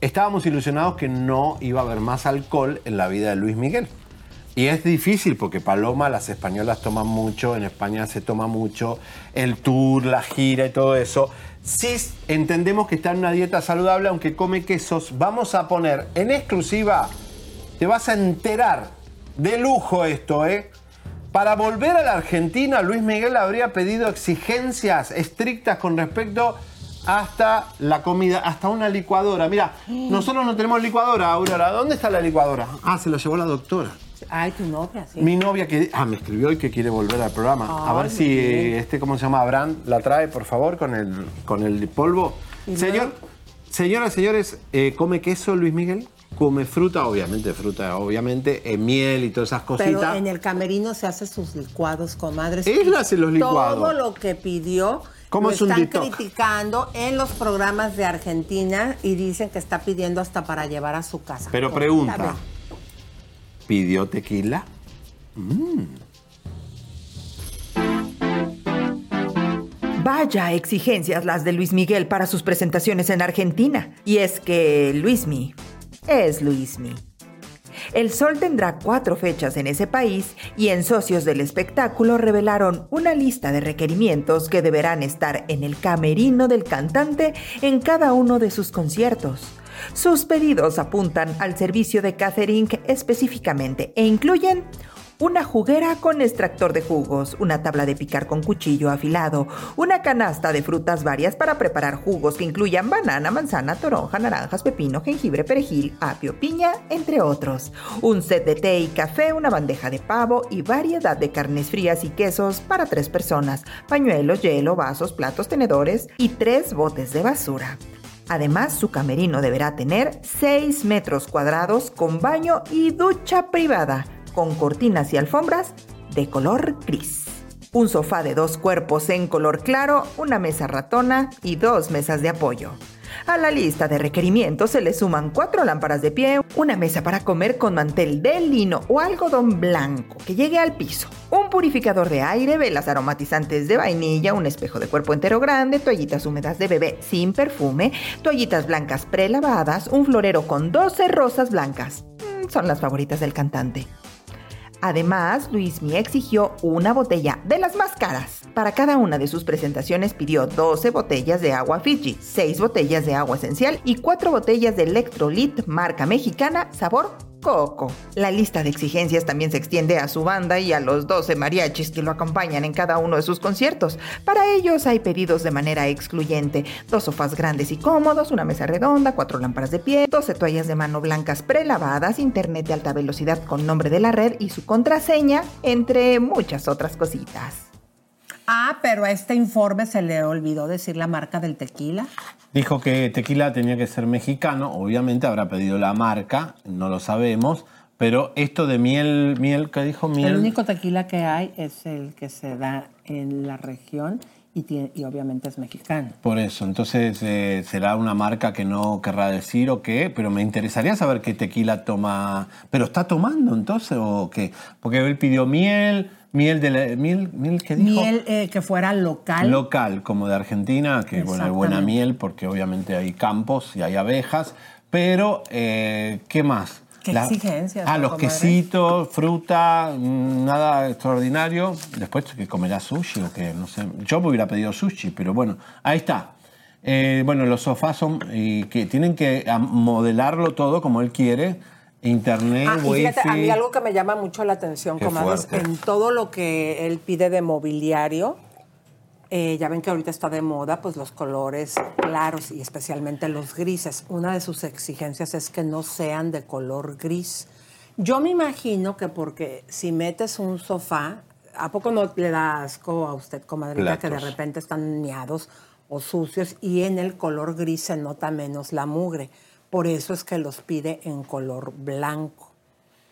estábamos ilusionados que no iba a haber más alcohol en la vida de Luis Miguel. Y es difícil porque Paloma, las españolas toman mucho, en España se toma mucho, el tour, la gira y todo eso. Sí entendemos que está en una dieta saludable, aunque come quesos. Vamos a poner en exclusiva, te vas a enterar de lujo esto, ¿eh? Para volver a la Argentina, Luis Miguel habría pedido exigencias estrictas con respecto hasta la comida, hasta una licuadora. Mira, nosotros no tenemos licuadora, Aurora. ¿Dónde está la licuadora? Ah, se la llevó la doctora. Ay, tu novia, sí. Mi novia que ah, me escribió y que quiere volver al programa. a ver si bien. este, ¿cómo se llama? Abraham la trae, por favor, con el, con el polvo. ¿Y Señor, señoras, señores, eh, ¿come queso Luis Miguel? Come fruta, obviamente, fruta, obviamente, eh, miel y todas esas Pero cositas. en el camerino se hace sus licuados, comadres. Él hace los licuados. Todo lo que pidió ¿Cómo lo es un están detox? criticando en los programas de Argentina y dicen que está pidiendo hasta para llevar a su casa. Pero pregunta. ¿pidió tequila? Mm. Vaya exigencias las de Luis Miguel para sus presentaciones en Argentina. Y es que Luismi es Luismi. El Sol tendrá cuatro fechas en ese país y en Socios del Espectáculo revelaron una lista de requerimientos que deberán estar en el camerino del cantante en cada uno de sus conciertos. Sus pedidos apuntan al servicio de catering específicamente e incluyen una juguera con extractor de jugos, una tabla de picar con cuchillo afilado, una canasta de frutas varias para preparar jugos que incluyan banana, manzana, toronja, naranjas, pepino, jengibre, perejil, apio, piña, entre otros. Un set de té y café, una bandeja de pavo y variedad de carnes frías y quesos para tres personas, pañuelos, hielo, vasos, platos, tenedores y tres botes de basura. Además, su camerino deberá tener 6 metros cuadrados con baño y ducha privada, con cortinas y alfombras de color gris. Un sofá de dos cuerpos en color claro, una mesa ratona y dos mesas de apoyo. A la lista de requerimientos se le suman cuatro lámparas de pie, una mesa para comer con mantel de lino o algodón blanco que llegue al piso, un purificador de aire, velas aromatizantes de vainilla, un espejo de cuerpo entero grande, toallitas húmedas de bebé sin perfume, toallitas blancas prelavadas, un florero con 12 rosas blancas. Mm, Son las favoritas del cantante. Además, Luismi exigió una botella de las más caras. Para cada una de sus presentaciones pidió 12 botellas de agua Fiji, 6 botellas de agua esencial y 4 botellas de Electrolit marca mexicana sabor Coco. La lista de exigencias también se extiende a su banda y a los 12 mariachis que lo acompañan en cada uno de sus conciertos. Para ellos hay pedidos de manera excluyente. Dos sofás grandes y cómodos, una mesa redonda, cuatro lámparas de pie, 12 toallas de mano blancas prelavadas, internet de alta velocidad con nombre de la red y su contraseña, entre muchas otras cositas. Ah, pero a este informe se le olvidó decir la marca del tequila. Dijo que tequila tenía que ser mexicano, obviamente habrá pedido la marca, no lo sabemos, pero esto de miel, miel, ¿qué dijo miel? El único tequila que hay es el que se da en la región y, tiene- y obviamente es mexicano. Por eso, entonces eh, será una marca que no querrá decir o qué, pero me interesaría saber qué tequila toma. ¿Pero está tomando entonces o qué? Porque él pidió miel, miel de la- miel, miel ¿qué dijo? Miel eh, que fuera local. Local, como de Argentina, que bueno, hay buena miel porque obviamente hay campos y hay abejas, pero eh, ¿qué más? ¿Qué exigencias, Ah, los quesitos, fruta, mm, nada extraordinario. Después que comerá sushi o que no sé. Yo me hubiera pedido sushi, pero bueno, ahí está. Eh, bueno, los sofás son y que tienen que ah, modelarlo todo como él quiere. Internet, Ah, y fíjate, a mí algo que me llama mucho la atención, comadres, en todo lo que él pide de mobiliario, eh, ya ven que ahorita está de moda, pues los colores claros y especialmente los grises. Una de sus exigencias es que no sean de color gris. Yo me imagino que porque si metes un sofá, ¿a poco no le da asco a usted, comadrita, que de repente están niados o sucios y en el color gris se nota menos la mugre? Por eso es que los pide en color blanco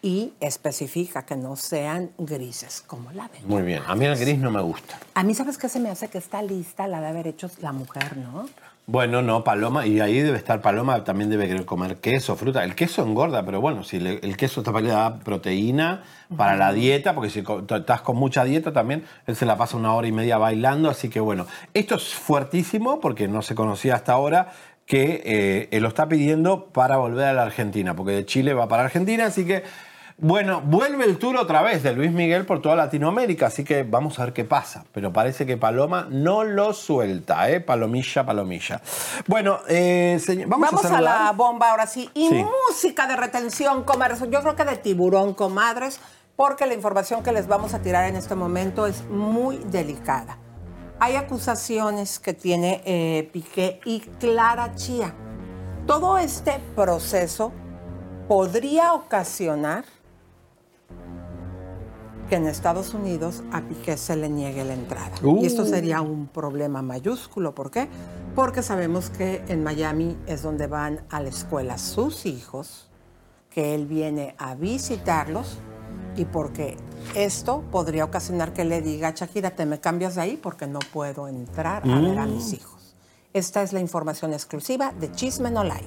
y especifica que no sean grises, como la ven. Muy bien. A mí el gris no me gusta. A mí, ¿sabes qué se me hace? Que esta lista la de haber hecho la mujer, ¿no? Bueno, no, Paloma, y ahí debe estar Paloma, también debe querer comer queso, fruta. El queso engorda, pero bueno, si le- el queso te da proteína para la dieta, porque si estás con mucha dieta también, él se la pasa una hora y media bailando, así que bueno, esto es fuertísimo porque no se conocía hasta ahora que eh, lo está pidiendo para volver a la Argentina, porque de Chile va para Argentina, así que bueno, vuelve el tour otra vez de Luis Miguel por toda Latinoamérica, así que vamos a ver qué pasa. Pero parece que Paloma no lo suelta, ¿eh? Palomilla, palomilla. Bueno, eh, señor, vamos, Vamos, a la bomba ahora sí. Y Sí. música de retención, comadres. Yo creo que de tiburón, comadres, porque la información que les vamos a tirar en este momento es muy delicada. Hay acusaciones que tiene eh, Piqué y Clara Chía. Todo este proceso podría ocasionar que en Estados Unidos a Piqué se le niegue la entrada. Uh. Y esto sería un problema mayúsculo. ¿Por qué? Porque sabemos que en Miami es donde van a la escuela sus hijos, que él viene a visitarlos y porque esto podría ocasionar que le diga a Shakira, te me cambias de ahí porque no puedo entrar a ver a Mm. mis hijos. Esta es la información exclusiva de Chisme No Like.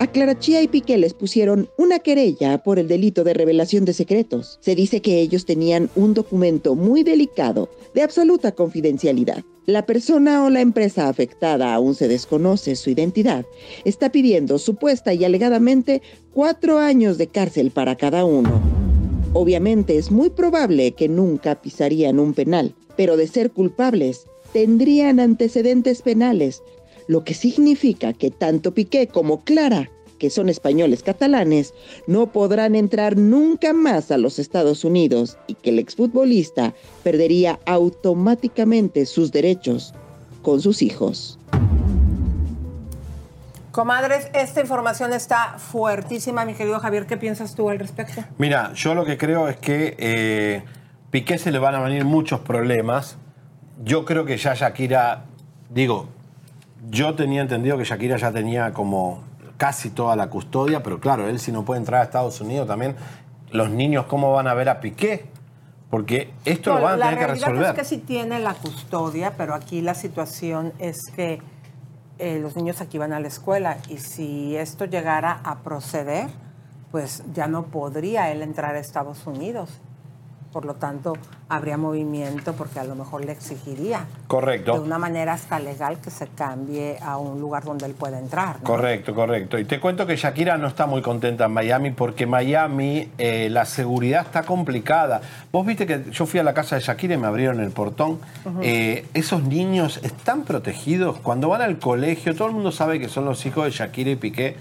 A Clara Chía y Piqué les pusieron una querella por el delito de revelación de secretos. Se dice que ellos tenían un documento muy delicado, de absoluta confidencialidad. La persona o la empresa afectada, aún se desconoce su identidad, está pidiendo supuesta y alegadamente cuatro años de cárcel para cada uno. Obviamente es muy probable que nunca pisarían un penal, pero de ser culpables, tendrían antecedentes penales, lo que significa que tanto Piqué como Clara, que son españoles catalanes, no podrán entrar nunca más a los Estados Unidos y que el exfutbolista perdería automáticamente sus derechos con sus hijos. Comadres, esta información está fuertísima, mi querido Javier. ¿Qué piensas tú al respecto? Mira, yo lo que creo es que eh, Piqué se le van a venir muchos problemas. Yo creo que ya Shakira, digo, yo tenía entendido que Shakira ya tenía como casi toda la custodia, pero claro, él si no puede entrar a Estados Unidos también, los niños cómo van a ver a Piqué, porque esto No, lo van a la tener que realidad resolver. es que sí tiene la custodia, pero aquí la situación es que eh, los niños aquí van a la escuela y si esto llegara a proceder, pues ya no podría él entrar a Estados Unidos. Por lo tanto habría movimiento porque a lo mejor le exigiría de Correcto. una manera hasta legal que se cambie a un lugar donde él pueda entrar. ¿no? Correcto, correcto. Y te cuento que Shakira no está muy contenta en Miami porque Miami eh, la seguridad está complicada. Vos viste que yo fui a la casa de Shakira y me abrieron el portón. Eh, esos niños están protegidos. Cuando van al colegio, todo el mundo sabe que son los hijos de Shakira y Piqué.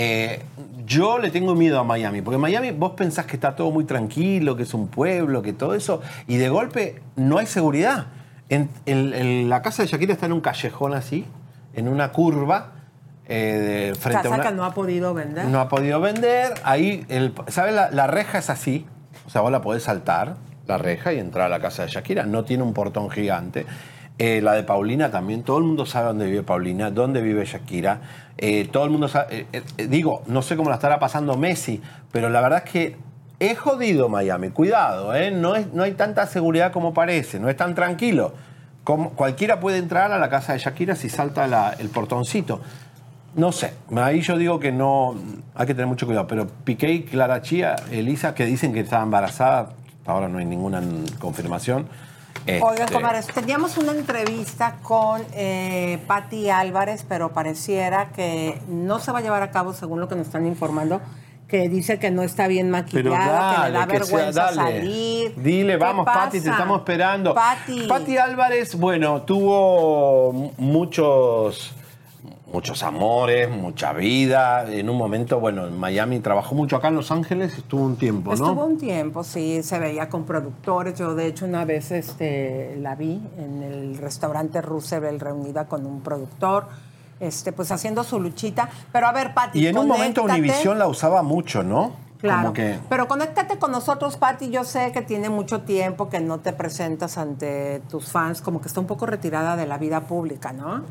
Eh, yo le tengo miedo a Miami, porque Miami vos pensás que está todo muy tranquilo, que es un pueblo, que todo eso, y de golpe no hay seguridad. En, en- en la casa de Shakira está en un callejón así, en una curva, eh, de- frente Casa a una... que no ha podido vender. No ha podido vender. Ahí, el, ¿sabes? La, la reja es así. O sea, vos la podés saltar, la reja, y entrar a la casa de Shakira. No tiene un portón gigante. Eh, la de Paulina también. Todo el mundo sabe dónde vive Paulina, dónde vive Shakira. Eh, todo el mundo sabe. eh, digo, no sé cómo la estará pasando Messi, pero la verdad es que es jodido Miami. Cuidado. No, es, no hay tanta seguridad como parece. No es tan tranquilo. Como, cualquiera puede entrar a la casa de Shakira si salta el portoncito. No sé, ahí yo digo que no, hay que tener mucho cuidado, pero Piqué Clara Chía, Elisa, que dicen que estaba embarazada, ahora no hay ninguna confirmación. Oigan, Este, comadres, teníamos una entrevista con eh, Patti Álvarez, pero pareciera que no se va a llevar a cabo, según lo que nos están informando, que dice que no está bien maquillada, que le da dale, sea, vergüenza dale. salir. Dile, ¿Qué vamos, Pati, te estamos esperando. Pati. Pati Álvarez, bueno, tuvo mu- muchos, muchos amores, mucha vida. En un momento, bueno, en Miami trabajó mucho acá en Los Ángeles, estuvo un tiempo, ¿no? Estuvo un tiempo, sí, se veía con productores. Yo, de hecho, una vez este, la vi en el restaurante Roosevelt reunida con un productor, este, pues haciendo su luchita. Pero a ver, Pati, Y en un momento. Univisión la usaba mucho, ¿no? Claro. Que... Pero conéctate con nosotros, Patti. Yo sé que tiene mucho tiempo que no te presentas ante tus fans, como que está un poco retirada de la vida pública, ¿no?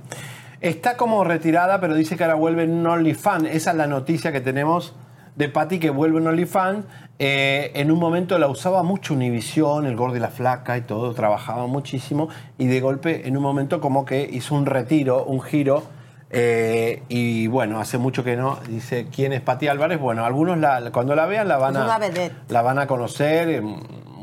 Está como retirada, pero dice que ahora vuelve en un OnlyFans. Esa es la noticia que tenemos de Patty que vuelve en OnlyFans. Eh, en un momento la usaba mucho Univisión, el gordo y la flaca y todo, trabajaba muchísimo. Y de golpe, en un momento, como que hizo un retiro, un giro. eh, y bueno, hace mucho que no. Dice, ¿quién es Pati Álvarez? Bueno, algunos la- cuando la vean la van, a, la van a conocer.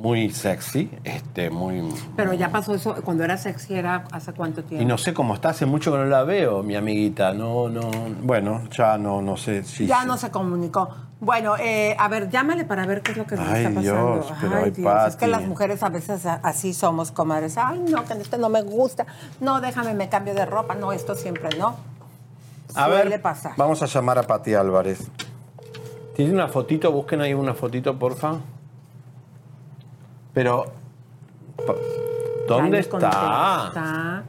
Muy sexy, este, muy, Pero ya pasó eso, cuando era sexy era hace cuánto tiempo. y no sé cómo está, hace mucho que no la veo, mi amiguita. No, no, bueno, ya no, no sé si. ya no se comunicó. Bueno, eh, a ver, llámale para ver qué es lo que nos está pasando. Dios, pero ay, Dios, es que las mujeres a veces así somos, comadres. Ay, no, que este no me gusta. No, déjame, me cambio de ropa. No, esto siempre no. A Suele ver, pasar. vamos a llamar a Pati Álvarez. ¿Tiene una fotito? Busquen ahí una fotito, porfa. Pero. ¿Dónde está? contesta.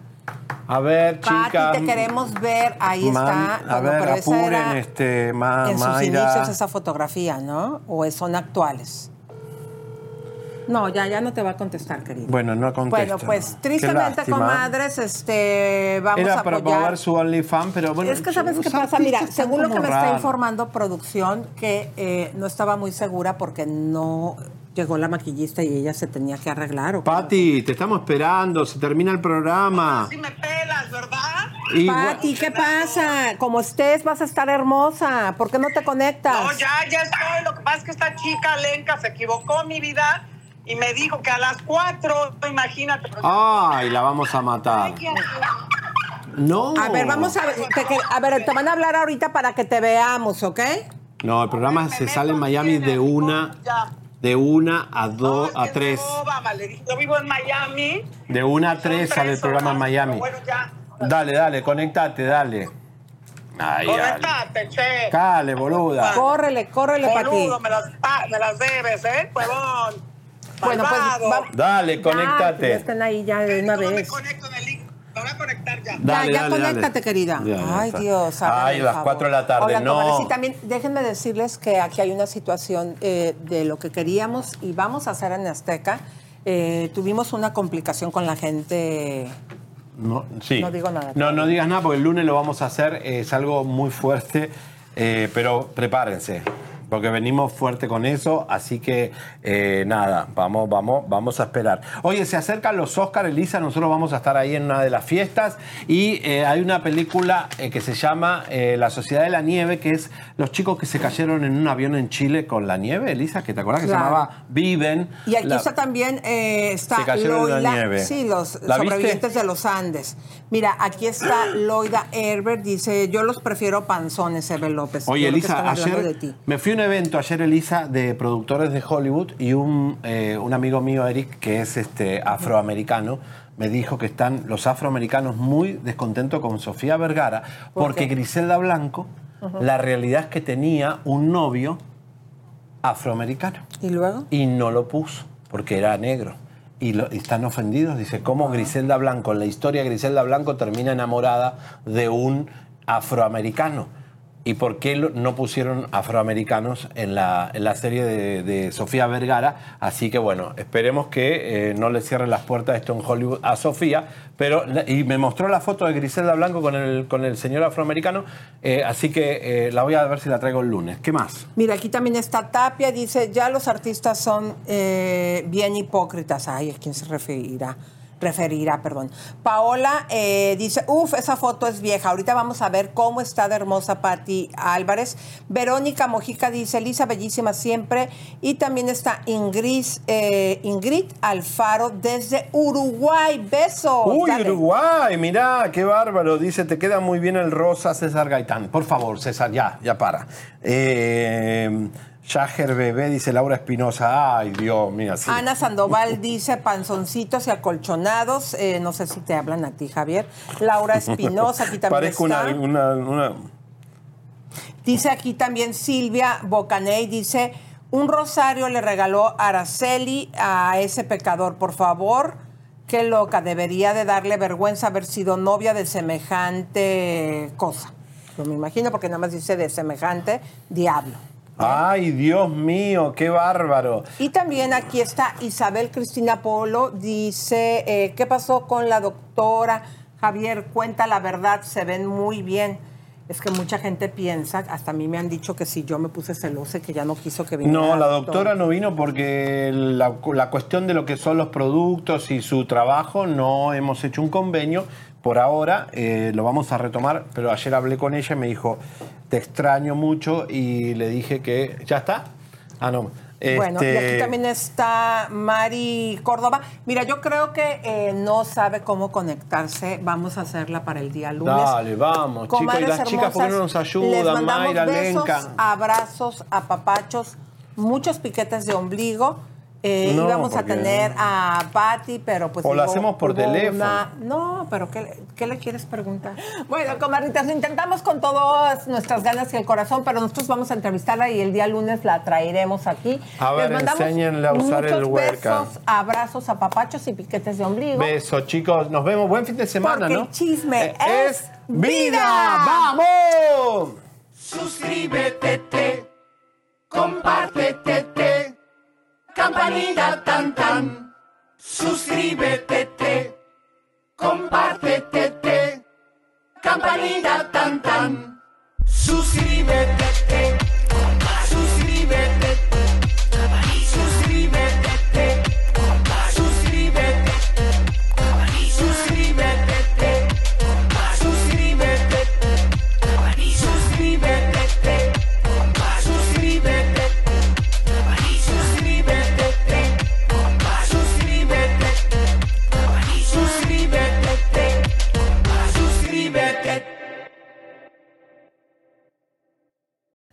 A ver, Pati, chicas. te queremos ver. Ahí Man- está. A Bueno, ver, pero esa era este, Ma- en sus Mayra. inicios esa fotografía, ¿no? ¿O son actuales? No, ya, ya no te va a contestar, querido. Bueno, no contesta. Bueno, pues tristemente, comadres, este, vamos Era a para apoyar. probar su OnlyFans, pero bueno. es que sabes qué pasa, mira, según lo que me está informando producción, que eh, no estaba muy segura porque no llegó la maquillista y ella se tenía que arreglar. Pati, te estamos esperando, se termina el programa. me pelas, ¿verdad? Y- Pati, ¿qué pasa? Como estés, vas a estar hermosa. ¿Por qué no te conectas? No, ya, ya estoy. Lo que pasa es que esta chica Lenka se equivocó mi vida y me dijo que a las cuatro, imagínate. pero- Ay, la vamos a matar. No. A ver, vamos a ver, te, a ver, te van a hablar ahorita para que te veamos, ¿ok? No, el programa se sale en Miami de una, de una a dos, a tres. Obama, le dije, yo vivo en Miami. De una a tres sale el programa en Miami. Bueno, ya. Dale, dale, conéctate, dale. Ay. Conectate, che. Dale, boluda. Córrele, córrele, Pati. Boludo, me las, ah, me las debes, ¿eh? Huevón. Bueno, pues va- Dale, Ya, que ya conéctate. estén ahí ya de una vez. Dale, ya, ya dale, conéctate, dale. querida. Ya, ya Ay, está. Dios. hágame Ay, las favor. cuatro de la tarde, Oigan, no. y también déjenme decirles que aquí hay una situación eh, de lo que queríamos y vamos a hacer en Azteca. Eh, tuvimos una complicación con la gente. No, sí. No digo nada. No, no digas nada porque el lunes lo vamos a hacer. Es algo muy fuerte, eh, pero prepárense. Porque venimos fuerte con eso, así que eh, nada, vamos, vamos, vamos a esperar. Oye, se acercan los Oscar, Elisa, nosotros vamos a estar ahí en una de las fiestas y eh, hay una película eh, que se llama eh, La Sociedad de la Nieve, que es los chicos que se cayeron en un avión en Chile con la nieve, Elisa, que te acuerdas que Claro. se llamaba Viven. Y aquí La- está también, está Se cayeron en la Loida, nieve. sí, los sobrevivientes de los Andes. Mira, aquí está Loida Herbert, dice, yo los prefiero panzones, Eve López. Oye, Elisa, ayer me fui un evento ayer, Elisa, de productores de Hollywood y un, eh, un amigo mío, Eric, que es este afroamericano, me dijo que están los afroamericanos muy descontentos con Sofía Vergara ¿Por porque? Griselda Blanco, la realidad es que tenía un novio afroamericano ¿Y luego? y no lo puso porque era negro. Y, lo- y están ofendidos. Dice, ¿cómo Griselda Blanco, en la historia Griselda Blanco termina enamorada de un afroamericano? ¿Y por qué no pusieron afroamericanos en la, en la serie de, Sofía Vergara? Así que bueno, esperemos que eh, no le cierren las puertas esto en Hollywood a Sofía. Pero, y me mostró la foto de Griselda Blanco con el, con el señor afroamericano, eh, así que eh, la voy a ver si la traigo el lunes. ¿Qué más? Mira, aquí también está Tapia, dice, ya los artistas son bien hipócritas. Ay, ¿a quién se referirá? Referirá, perdón. Paola eh, dice, uff, esa foto es vieja. Ahorita vamos a ver cómo está de hermosa Patti Álvarez. Verónica Mojica dice, Lisa, bellísima siempre. Y también está Ingrid, eh, Ingrid Alfaro desde Uruguay. Besos. Uy, Dale. Uruguay, mirá, qué bárbaro. Dice, te queda muy bien el rosa, César Gaitán. Por favor, César, ya, ya para. Eh, Shaher Bebé, dice Laura Espinosa. Ay, Dios, mira, sí. Ana Sandoval dice panzoncitos y acolchonados. Eh, no sé si te hablan a ti, Javier. Laura Espinosa, aquí también Parezco está. una, una, una- Dice aquí también Silvia Bocaney, dice, un rosario le regaló Araceli a ese pecador, por favor. Qué loca, debería de darle vergüenza haber sido novia de semejante cosa. No me imagino porque nada más dice de semejante diablo. Ay, Dios mío, qué bárbaro. Y también aquí está Isabel Cristina Polo, dice, eh, ¿qué pasó con la doctora? Javier, cuenta la verdad, se ven muy bien. Es que mucha gente piensa, hasta a mí me han dicho que si yo me puse celosa que ya no quiso que viniera. No, la doctora no vino porque la, la cuestión de lo que son los productos y su trabajo no hemos hecho un convenio. Por ahora eh, lo vamos a retomar, pero ayer hablé con ella y me dijo, te extraño mucho y le dije que... ¿Ya está? Ah, no. Bueno, y Este, aquí también está Mari Córdoba. Mira, yo creo que eh, no sabe cómo conectarse. Vamos a hacerla para el día lunes. Dale, vamos, chicos. Y las chicas, ¿por qué no nos ayudan? Les mandamos Mayra, besos, Lenka. abrazos, apapachos, muchos piquetes de ombligo. Eh, No, íbamos a tener a Patti, pero pues... O lo hacemos por teléfono. una- No, pero ¿qué, le- qué le quieres preguntar? Bueno, comadritas, lo intentamos con todas nuestras ganas y el corazón, pero nosotros vamos a entrevistarla y el día lunes la traeremos aquí. A ver, Les mandamos enséñenle a usar el besos, abrazos, apapachos y piquetes de ombligo. Besos, chicos. Nos vemos. Buen fin de semana, Porque ¿no? el chisme Eh, es vida. ¡Vamos! Suscríbete, te, compártete, te, campanita tan tan. Suscríbete, te, compártete, te, campanita tan tan. Suscríbete, te, suscríbete,